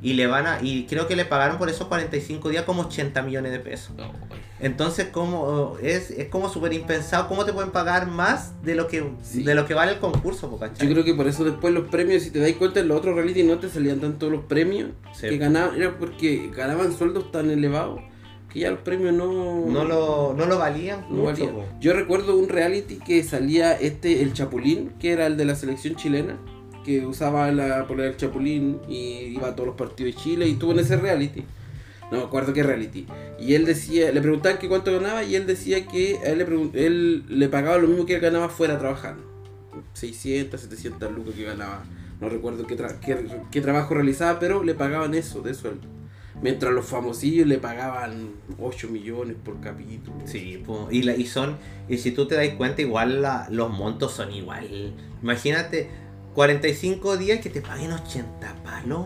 Y le van a. Y creo que le pagaron por esos 45 días como 80 millones de pesos. Entonces, como es, es como súper impensado, ¿cómo te pueden pagar más de lo que Sí. de lo que vale el concurso, ¿cachai? Yo creo que por eso después los premios, si te das cuenta, en los otros reality no te salían tanto los premios Sí. que ganaban, era porque ganaban sueldos tan elevados que ya los premios no, no lo, no lo valían no mucho, valían. Yo recuerdo un reality que salía este, el Chapulín, que era el de la selección chilena, que usaba la polera del Chapulín y iba a todos los partidos de Chile y estuvo en ese reality. No me acuerdo qué reality. Y él decía, le preguntaban que cuánto ganaba y él decía que a él le, él le pagaba lo mismo que él ganaba fuera trabajando. 600, 700 lucas que ganaba. No recuerdo qué, tra- qué, qué trabajo realizaba, pero le pagaban eso de sueldo. Mientras los famosillos le pagaban 8 millones por capítulo. Sí, po. Y, la- y son. Y si tú te das cuenta, igual la- los montos son igual. Imagínate, 45 días que te paguen 80 palos.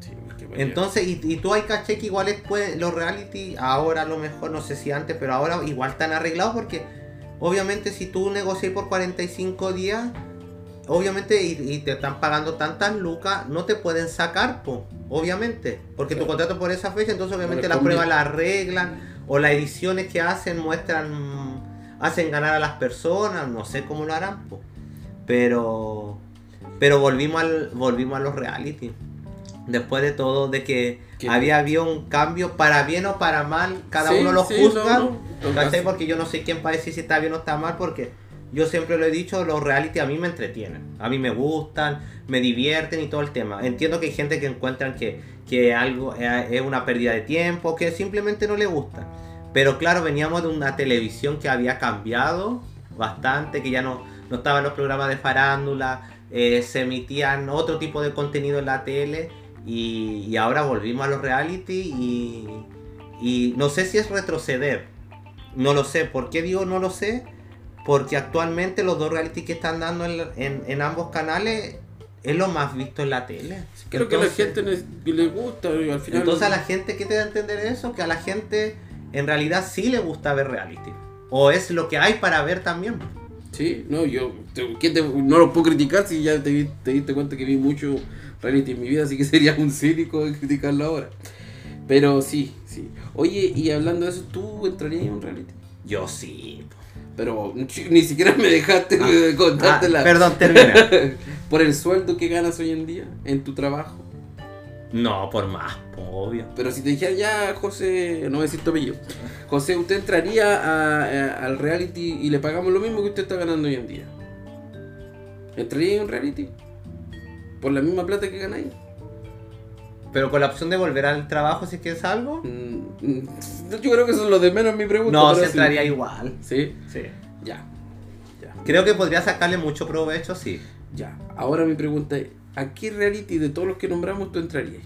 Sí. Entonces, y, y tú hay caché que igual es, pues, los reality, ahora a lo mejor, no sé si antes, pero ahora igual están arreglados porque obviamente si tú negocias por 45 días, obviamente y, y te están pagando tantas lucas, no te pueden sacar, po, obviamente, porque tu contrato por esa fecha, entonces obviamente las pruebas las arreglan o las ediciones que hacen muestran, hacen ganar a las personas, no sé cómo lo harán, po. pero... Pero volvimos al volvimos a los reality. Después de todo, de que ¿Qué? había habido un cambio para bien o para mal, cada Sí, uno lo sí, juzga. no, Porque yo no sé quién para decir si está bien o está mal, porque yo siempre lo he dicho, los reality a mí me entretienen, a mí me gustan, me divierten y todo el tema. Entiendo que hay gente que encuentran que, que algo es es una pérdida de tiempo, que simplemente no le gusta. Pero claro, veníamos de una televisión que había cambiado bastante, que ya no, no estaban los programas de farándula, eh, se emitían otro tipo de contenido en la tele y, y ahora volvimos a los reality y, y no sé si es retroceder, no lo sé, ¿por qué digo no lo sé? Porque actualmente los dos reality que están dando en, en- en ambos canales es lo más visto en la tele. Creo que a la gente le, le gusta al final. entonces a la gente, ¿qué te da a entender eso? Que a la gente en realidad sí le gusta ver reality. O es lo que hay para ver también. Sí, no, yo te- ¿qué te- no lo puedo criticar si ya te, te diste cuenta que vi mucho reality en mi vida, así que sería un cínico de criticarlo ahora. Pero sí, sí. Oye, y hablando de eso, ¿tú entrarías en un reality? Yo sí. Pero ni siquiera me dejaste de Ah, contártela. perdón, termina. Por el sueldo que ganas hoy en día en tu trabajo. no, por más, obvio. Pero si te dijera ya, José, no voy a decir tu apellido. José, ¿usted entraría a- a- al reality y le pagamos lo mismo que usted está ganando hoy en día? ¿Entraría en un reality? ¿Por la misma plata que ganáis? Pero con la opción de volver al trabajo si es que es algo. Mm, mm, Yo creo que eso es lo de menos mi pregunta. No, se sí. entraría igual. ¿Sí? Sí. Ya. Ya. Creo que podría sacarle mucho provecho, sí. Ya. Ahora mi pregunta es, ¿a qué reality de todos los que nombramos tú entrarías?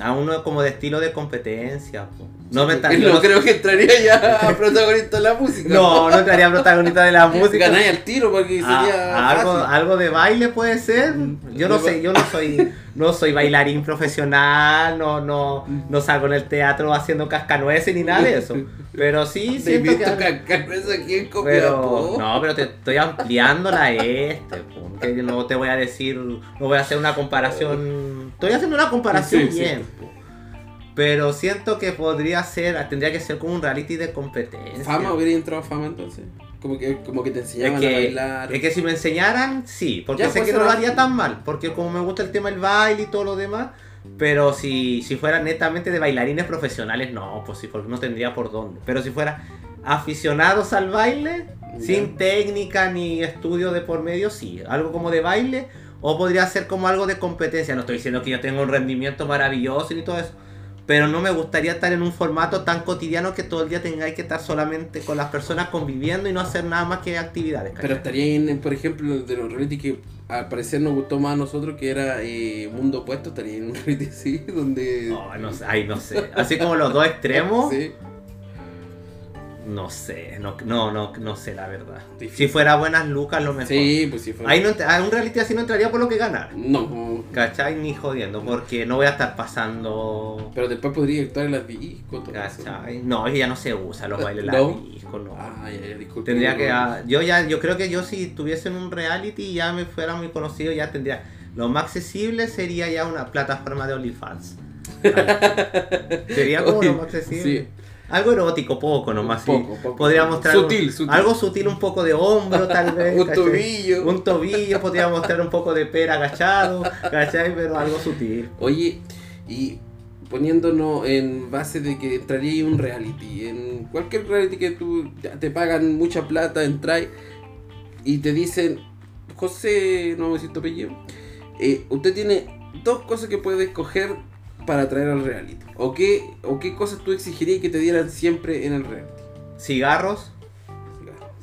A uno como de estilo de competencia. po. No me está- no no- creo que entraría ya a protagonista de la música. No, no estaría protagonista de la música. Ganáis al tiro porque Ah, sería algo, fácil. algo de baile puede ser. Yo no sé, yo no soy, no soy bailarín profesional, no, no, no salgo en el teatro haciendo cascanueces ni nada de eso. Pero sí siento visto que. cascanueces aquí en Pero, Copiapó. no, pero te estoy ampliando la este, po, que no te voy a decir, no voy a hacer una comparación, estoy haciendo una comparación Sí, sí. bien, po. pero siento que podría ser, tendría que ser como un reality de competencia. ¿Fama hubiera entrado a fama entonces? Como que, como que te Es enseñaban a que, bailar. es que si me enseñaran, sí, porque Ya, sé pues, que no lo haría tan mal, porque como me gusta el tema del baile y todo lo demás, pero si, si fuera netamente de bailarines profesionales, no, pues sí, porque no tendría por dónde. Pero si fuera aficionados al baile, sin técnica ni estudio de por medio, sí, algo como de baile, o podría ser como algo de competencia. No estoy diciendo que yo tenga un rendimiento maravilloso ni todo eso, pero no me gustaría estar en un formato tan cotidiano que todo el día tengáis que estar solamente con las personas conviviendo y no hacer nada más que actividades. Pero estaría en, por ejemplo, de los reality que al parecer nos gustó más a nosotros, que era eh, Mundo Opuesto, estaría en un reality así, donde... Oh, no ay, no sé. Así como los dos extremos. sí. No sé, no, no, no, no sé la verdad. Si fuera buenas lucas, lo mejor. Sí, pues si fuera. Ahí no, a un reality así no entraría por lo que ganar. No. ¿Cachai? Ni jodiendo, porque no voy a estar pasando. Pero después podría actuar en las discos. ¿Cachai? No, ya no se usa los bailes en las discos, no. Ah, ya, ya, disculpe. Tendría que. Ah, yo ya, yo creo que yo si estuviese en un reality y ya me fuera muy conocido, ya tendría. Lo más accesible sería ya una plataforma de OnlyFans. sería como lo más accesible. Sí. Algo erótico, poco nomás. Poco, poco. Podría mostrar. Sutil, sutil. Algo sutil, un poco de hombro, tal vez. un tobillo. Un tobillo, podría mostrar un poco de pera agachado, ¿cachai? Pero algo sutil. Oye, y poniéndonos en base de que entraría un reality, en cualquier reality que tú te pagan mucha plata, entráis y te dicen, José, no me siento apellido, eh, usted tiene dos cosas que puede escoger para traer al reality? ¿O qué, ¿O qué cosas tú exigirías que te dieran siempre en el reality? ¿Cigarros?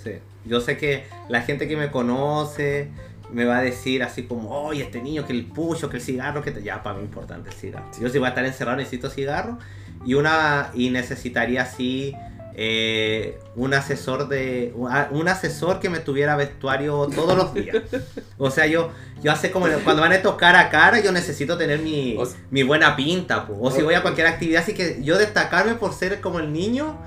Sí. Yo sé que la gente que me conoce me va a decir así como, oye, este niño, que el pucho, que el cigarro, que te... ya para mí es importante el cigarro. Yo si voy a estar encerrado necesito cigarro y una y necesitaría así eh, un asesor de un asesor que me tuviera vestuario todos los días. O sea, yo yo hace como cuando van a tocar a cara, yo necesito tener mi, mi buena pinta, o si voy a cualquier actividad, así que yo destacarme por ser como el niño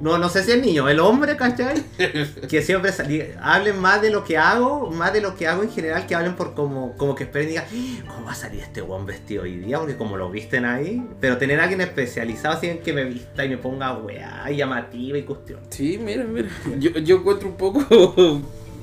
no, no sé si el niño, el hombre, ¿cachai? Que siempre hablen más de lo que hago, más de lo que hago en general, que hablen por como, como que esperen y digan, ¡Ah! ¿cómo va a salir este buen vestido hoy día? Porque como lo visten ahí, pero tener a alguien especializado así en que me vista y me ponga weá, y llamativa y cuestión. Sí, mira, mira, yo, yo encuentro un poco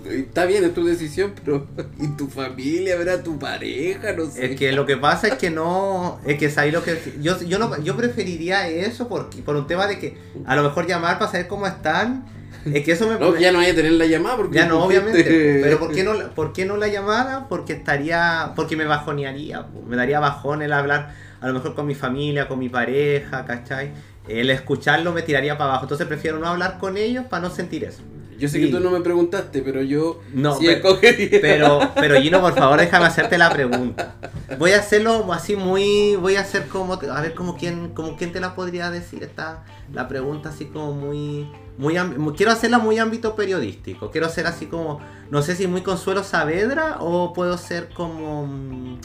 Está bien, es tu decisión, pero ¿y tu familia, verá tu pareja? No sé. Es que lo que pasa es que no. Es que ahí lo que. Yo, yo, no, yo preferiría eso porque, por un tema de que a lo mejor llamar para saber cómo están. Es que eso me. No, ya no hay a tener la llamada porque. Ya no, obviamente. Pero ¿por qué, no, ¿por qué no la llamara? Porque estaría. Porque me bajonearía. Me daría bajón el hablar a lo mejor con mi familia, con mi pareja, ¿cachai? El escucharlo me tiraría para abajo. Entonces prefiero no hablar con ellos para no sentir eso. Yo sé que tú no me preguntaste, pero yo no, pero, pero, pero Gino, por favor, déjame hacerte la pregunta. Voy a hacerlo así muy, voy a hacer como, a ver como quién, como quién te la podría decir esta, la pregunta así como muy, muy, quiero hacerla muy ámbito periodístico. Quiero hacer así como, no sé si muy Consuelo Saavedra o puedo ser como, mm,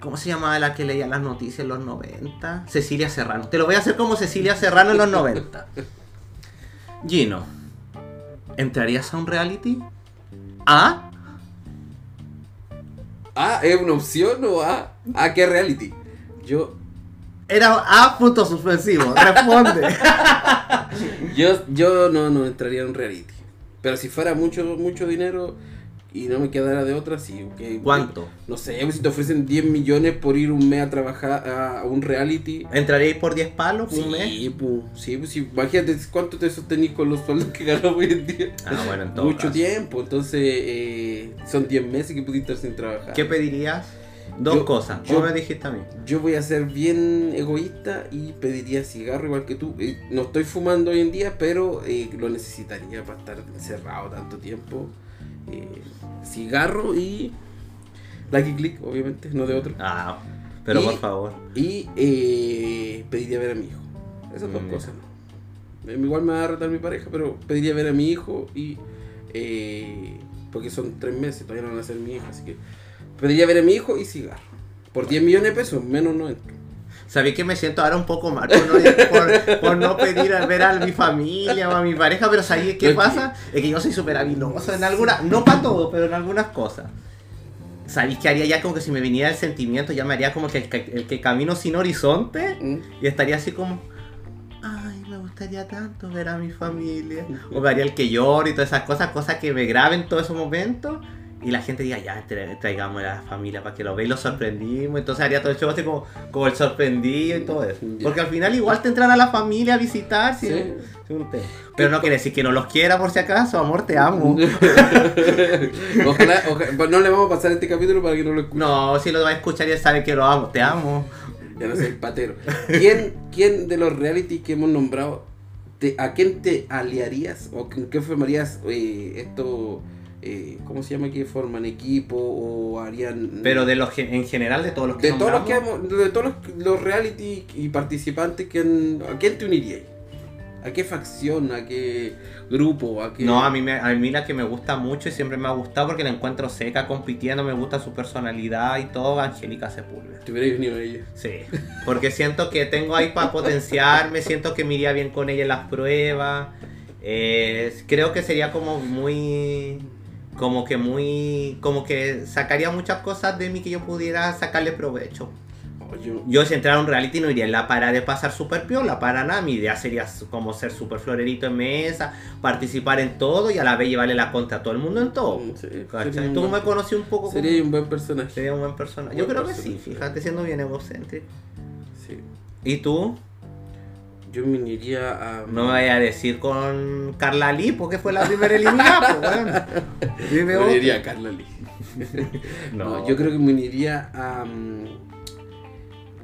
¿cómo se llamaba la que leía las noticias en los 90? Cecilia Serrano. Te lo voy a hacer como Cecilia Serrano en los 90. Gino. ¿Entrarías a un reality? ¿A? ¿A es una opción o A? ¿A qué reality? Yo. Era A punto suspensivo, responde. yo yo no, no entraría a un reality. Pero si fuera mucho, mucho dinero, y no me quedara de otra, sí. Que, ¿Cuánto? No sé, si te ofrecen 10 millones por ir un mes a trabajar a un reality. ¿Entraríais por 10 palos un mes? Sí, pues, sí, imagínate cuánto te sostenís con los sueldos que ganas hoy en día. Ah, bueno, entonces. Mucho tiempo, entonces eh, son 10 meses que pudiste estar sin trabajar. ¿Qué pedirías? Dos cosas, ¿cómo me dijiste a mí? Yo voy a ser bien egoísta y pediría cigarro igual que tú. Eh, no estoy fumando hoy en día, pero eh, lo necesitaría para estar encerrado tanto tiempo. Eh, cigarro y Lucky Click, obviamente, no de otro. Ah, pero por favor. Y eh, pediría ver a mi hijo. Esas dos mm, cosas. Eh, igual me va a retar mi pareja, pero pediría ver a mi hijo y. Eh, porque son tres meses, todavía no van a ser mi hijo, así que. Pediría ver a mi hijo y cigarro. Por 10 millones de pesos, menos no entro. Sabí que me siento ahora un poco mal por no, pedir a ver a mi familia o a mi pareja, pero ¿sabéis qué pasa? Es que yo soy súper habiloso en algunas, no para todo, pero en algunas cosas. ¿Sabéis que haría ya como que si me viniera el sentimiento, ya me haría como que el, que, camino sin horizonte mm. y estaría así como, ay, me gustaría tanto ver a mi familia. O me haría el que llore y todas esas cosas, cosas que me graben todos esos momentos y la gente diga, ya, traigamos a la familia para que lo vea y lo sorprendimos. Entonces haría todo el show así como, como el sorprendido y todo eso. Porque al final igual te entran a la familia a visitar. ¿sí? Pero no quiere decir que no los quiera por si acaso, amor, te amo. ojalá, pues no le vamos a pasar este capítulo para que no lo escuche. No, si lo va a escuchar ya sabe que lo amo, te amo. Ya no soy patero. ¿Quién, quién de los reality que hemos nombrado, te- a quién te aliarías o con qué formarías eh, esto? Eh, ¿Cómo se llama que forman equipo o harían... Pero de los en general de todos los que de todos los que de todos los, los reality y participantes que han- ¿a quién te unirías? ¿A qué facción? ¿A qué grupo? ¿A qué... No, a mí, me, a mí la que me gusta mucho y siempre me ha gustado porque la encuentro seca compitiendo, me gusta su personalidad y todo, Angélica Sepúlveda. Te hubierais unido a ella. Sí, porque siento que tengo ahí para potenciarme, siento que me iría bien con ella en las pruebas. eh, creo que sería como muy, como que muy, como que sacaría muchas cosas de mí que yo pudiera sacarle provecho. Oh, yo- Yo si entrara a un reality no iría en la para de pasar super piola, para nada. Mi idea sería como ser super florerito en mesa, participar en todo y a la vez llevarle la contra a todo el mundo en todo. Sí, sería un Tú buen- me conocí un poco como... Sería un buen personaje. Sería un buen personaje. Buen Yo creo que sí, fíjate, siendo bien egocéntrico. Sí. ¿Y tú? Yo me uniría a... No me vayas a decir con Carla Lee, porque fue la primera eliminada, pues, Me uniría a Carla Lee. No, No, yo creo que me uniría a... mm,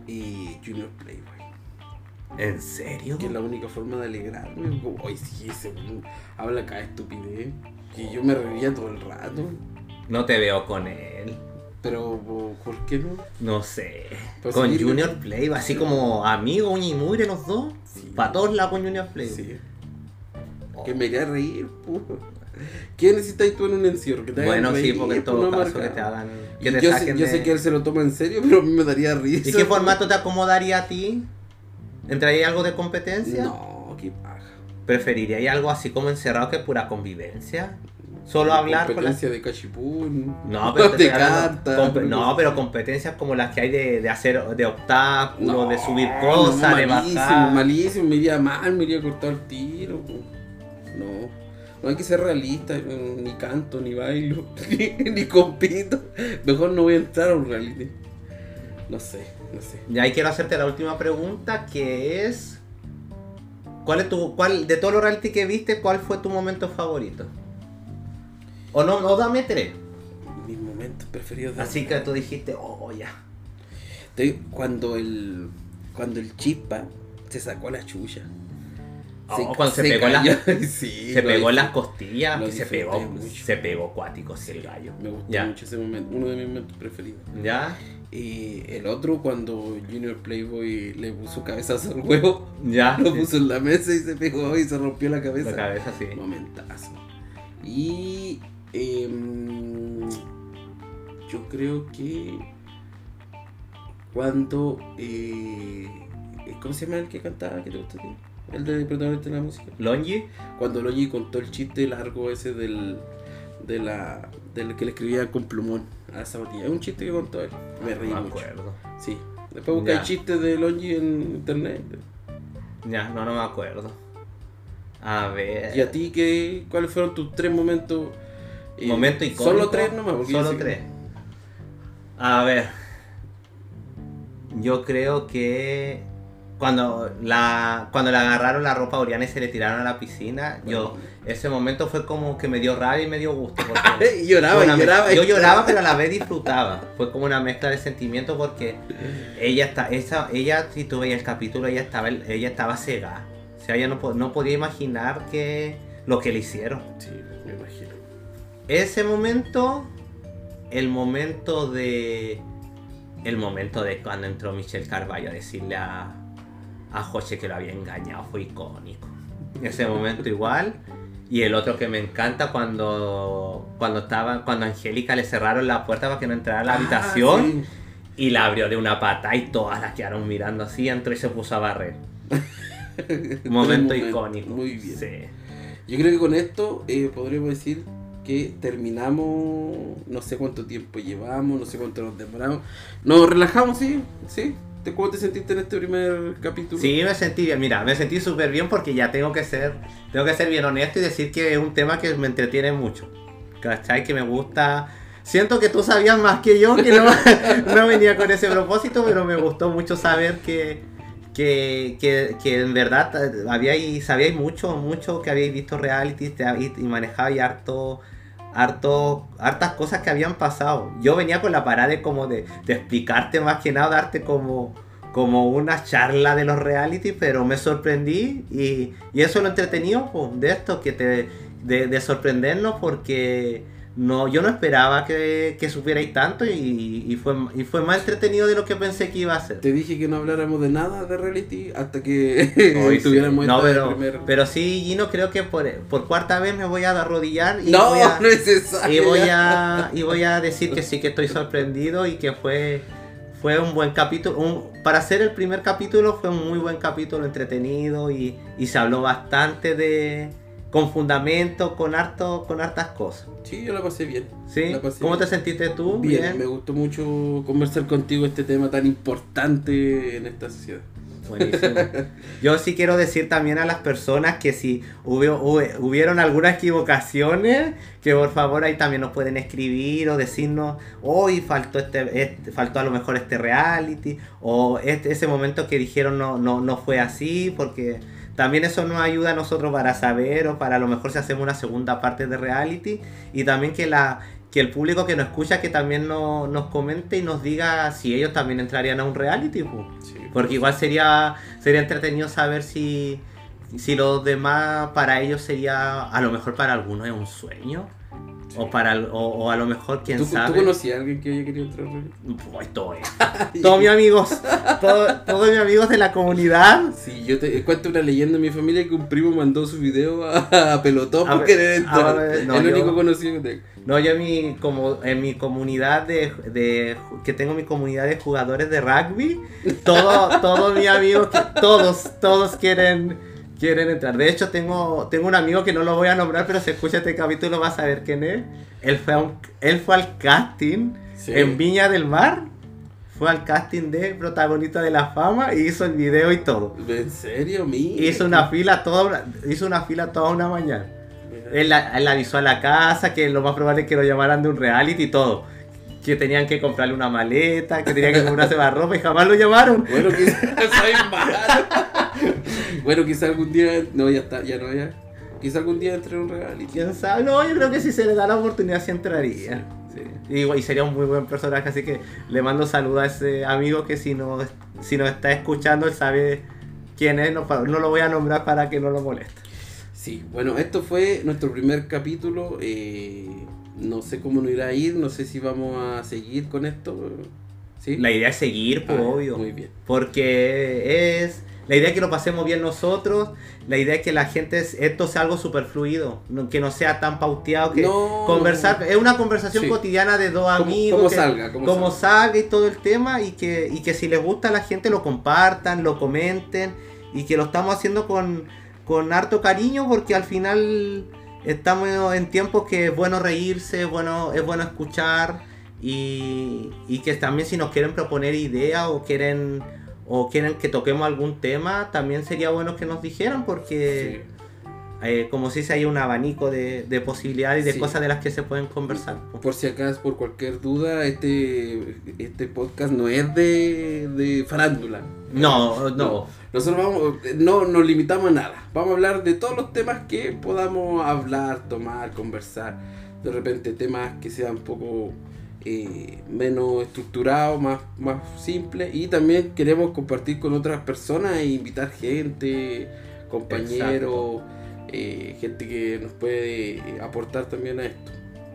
y Junior Playboy. ¿En serio? Que es la única forma de alegrarme. Como, Ay, sí, ese weón habla cada estupidez. Que yo me reiría todo el rato. No te veo con él. Pero, ¿por qué no? No sé. Pues con. Junior Play, así como amigo, uña y mugre los dos. Sí. Para todos lados con Junior Play. Sí. Oh. Que me iría a reír, pu. ¿Qué necesitas tú en un encierro? Que te hagan Bueno, sí, porque en todo caso que te hagan. Y Que te yo, sé, saquen yo de- sé que él se lo toma en serio, pero a mí me daría risa. ¿Y qué formato te acomodaría a ti? ¿Entraría algo de competencia? No, qué paja. ¿Preferiría algo así como encerrado que pura convivencia? Solo hablar con la de cachipún. No, pero de cartas. no, pero competencias como las que hay de, de hacer de obstáculos, No, de subir no, cosas, de malísimo, bajar. Malísimo, me iría mal, me iría a cortar el tiro. No, no hay que ser realista, mm, ni canto, ni bailo, ni, ni compito. Mejor no voy a entrar a un reality. No sé, no sé. Y ahí quiero hacerte la última pregunta que es ¿Cuál es tu cuál de todos los reality que viste, cuál fue tu momento favorito? O no, no dame tres. Mis momentos preferidos de Así que tú dijiste, "Oh, ya." Estoy- cuando el cuando el chispa se sacó la chucha. Oh, cuando se pegó la- cayó. sí, se lo pegó en las costillas, lo que se disfruté pegó, mucho. se pegó cuático, sí, el gallo. Me gustó Ya. mucho ese momento, uno de mis momentos preferidos. ¿Ya? Y el otro cuando Junior Playboy le puso cabezazo al huevo, ¿Ya? lo puso en la mesa y se pegó y se rompió la cabeza. La cabeza, sí. Momentazo. Y em, yo creo que cuando eh, ¿cómo se llama el que cantaba que te gusta a ti? El de protagonista de la música. Longi, Cuando Logi contó el chiste largo ese del de la del que le escribía con plumón a esa botella. Es un chiste que contó él. Me reí no me acuerdo. Sí. Después busqué Ya. chistes de Longi en internet. Ya, no, no me acuerdo. A ver. ¿Y a ti qué, cuáles fueron tus tres momentos? Momento icónico. Solo tres nomás, porque Solo tres. A ver. Yo creo que cuando la cuando le agarraron la ropa a Oriana y se le tiraron a la piscina, yo ese momento fue como que me dio rabia y me dio gusto. porque Y lloraba, y Yo lloraba, pero a la vez disfrutaba. Fue como una mezcla de sentimientos porque ella está, esa, ella si tú veías el capítulo, ella estaba, ella estaba cegada. O sea, ella no, po- no podía imaginar que lo que le hicieron. Sí, me imagino. Ese momento, el momento de. El momento de cuando entró Michelle Carvalho a decirle a, a José que lo había engañado fue icónico. Ese momento igual. Y el otro que me encanta cuando cuando estaba cuando a Angélica le cerraron la puerta para que no entrara a la Ah, habitación sí. y la abrió de una pata y todas las quedaron mirando así, entró y se puso a barrer. Momento icónico. Muy bien. Sí. Yo creo que con esto eh, podríamos decir que terminamos, no sé cuánto tiempo llevamos, no sé cuánto nos demoramos. Nos relajamos, sí, sí. ¿Te- ¿Cómo te sentiste en este primer capítulo? Sí, me sentí bien, mira, me sentí súper bien porque ya tengo que ser, tengo que ser bien honesto y decir que es un tema que me entretiene mucho. ¿Cachai? Que me gusta. Siento que tú sabías más que yo, que no, no venía con ese propósito, pero me gustó mucho saber que, que, que, que en verdad habíais, sabíais mucho, mucho que habíais visto reality y manejabais harto, harto, hartas cosas que habían pasado. Yo venía con la parada de como de, de explicarte más que nada, darte como, como una charla de los reality, pero me sorprendí y, y eso es lo entretenido de esto, que te, de, de sorprendernos porque no, yo no esperaba que, que supierais tanto y, y fue, y fue más entretenido de lo que pensé que iba a ser. Te dije que no habláramos de nada de reality hasta que Hoy sí. tuviéramos No, esta pero, primer- pero sí, Gino, creo que por, por cuarta vez me voy a arrodillar y No, voy a, no es y voy a y voy a decir que sí que estoy sorprendido y que fue fue un buen capítulo un- para ser el primer capítulo fue un muy buen capítulo entretenido y, y se habló bastante de con fundamento con harto con hartas cosas Sí, yo la pasé bien. ¿sí? Pasé ¿cómo bien. te sentiste tú? Bien, me gustó mucho conversar contigo este tema tan importante en esta sociedad. Buenísimo. Yo sí quiero decir también a las personas que si hubo, hubieron algunas equivocaciones, que por favor ahí también nos pueden escribir o decirnos, hoy faltó este, este- faltó a lo mejor este reality, o este, ese momento que dijeron no, no, no fue así, porque también eso nos ayuda a nosotros para saber o para a lo mejor si hacemos una segunda parte de reality, y también que la que el público que nos escucha que también no- nos comente y nos diga si ellos también entrarían a un reality. pues. Sí. Porque igual sería, sería entretenido saber si, si los demás para ellos sería, a lo mejor para algunos es un sueño. O, para, o, o a lo mejor, quién ¿Tú, ¿Tú sabe. conocías a alguien que haya querido entrar? Pues, todo. Todos mis amigos, todo- todos mis amigos de la comunidad. Sí, yo te cuento una leyenda en mi familia que un primo mandó su video a, a pelotón por querer entrar. ver, no, el yo- único conocido que tengo. No, yo en mi, como, en mi comunidad de, de- que tengo mi comunidad de jugadores de rugby, todo, todos mis amigos, todos, todos quieren, quieren entrar. De hecho, tengo, tengo un amigo que no lo voy a nombrar, pero si escucha este capítulo va a saber quién es. Él fue, a un- él fue al casting Sí. en Viña del Mar. Fue al casting de protagonista de la fama y hizo el video y todo. ¿En serio? Mira. Hizo una fila toda una, hizo una fila toda una mañana. Él, él avisó a la casa que lo más probable es que lo llamaran de un reality y todo. Que tenían que comprarle una maleta, que tenían que comprarse más ropa y jamás lo llamaron. Bueno, quizás soy malo. Bueno, quizás algún día. No, ya está, ya no, ya. Quizás algún día entre en un reality. ¿Quién sabe? No, yo creo que si se le da la oportunidad sí entraría. Sí. Y, y sería un muy buen personaje, así que le mando saludos a ese amigo que si no si nos está escuchando, él sabe quién es, no, no lo voy a nombrar para que no lo moleste. Sí, bueno, esto fue nuestro primer capítulo. eh, no sé cómo nos irá a ir, no sé si vamos a seguir con esto. ¿Sí? La idea es seguir, pues Ah, obvio. Muy bien. Porque es. La idea es que lo pasemos bien nosotros. La idea es que la gente. Esto sea algo super fluido. no- que no sea tan pauteado. Que No. conversar. Es una conversación Sí. cotidiana de dos Como- amigos. como que- salga, como como salga. salga y todo el tema. Y que, y que si les gusta a la gente lo compartan, lo comenten. Y que lo estamos haciendo con, con harto cariño. Porque al final. Estamos en tiempos que es bueno reírse, es bueno, es bueno escuchar y, y que también si nos quieren proponer ideas o quieren o quieren que toquemos algún tema, también sería bueno que nos dijeran porque eh, como si se hay un abanico de, de posibilidades y de Sí. cosas de las que se pueden conversar. po. Por si acaso, por cualquier duda, este, este podcast no es de, de farándula. No, no. Nosotros vamos, no nos limitamos a nada. Vamos a hablar de todos los temas que podamos hablar, tomar, conversar. De repente temas que sean un poco eh, menos estructurados, más, más simples. Y también queremos compartir con otras personas e invitar gente, compañeros, eh, gente que nos puede aportar también a esto.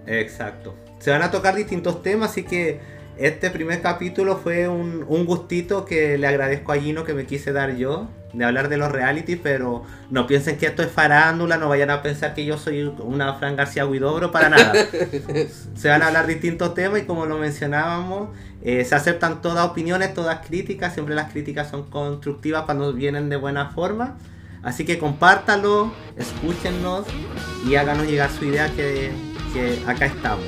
Exacto. Se van a tocar distintos temas, así que este primer capítulo fue un, un gustito que le agradezco a Gino que me quise dar yo, de hablar de los reality, pero no piensen que esto es farándula, no vayan a pensar que yo soy una Fran García Huidobro, para nada. se van a hablar distintos temas y como lo mencionábamos, eh, se aceptan todas opiniones, todas críticas, siempre las críticas son constructivas cuando vienen de buena forma. Así que compártanlo, escúchenos y háganos llegar su idea que, que acá estamos.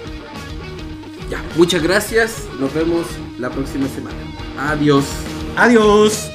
Ya, muchas gracias. Nos vemos la próxima semana. Adiós. Adiós.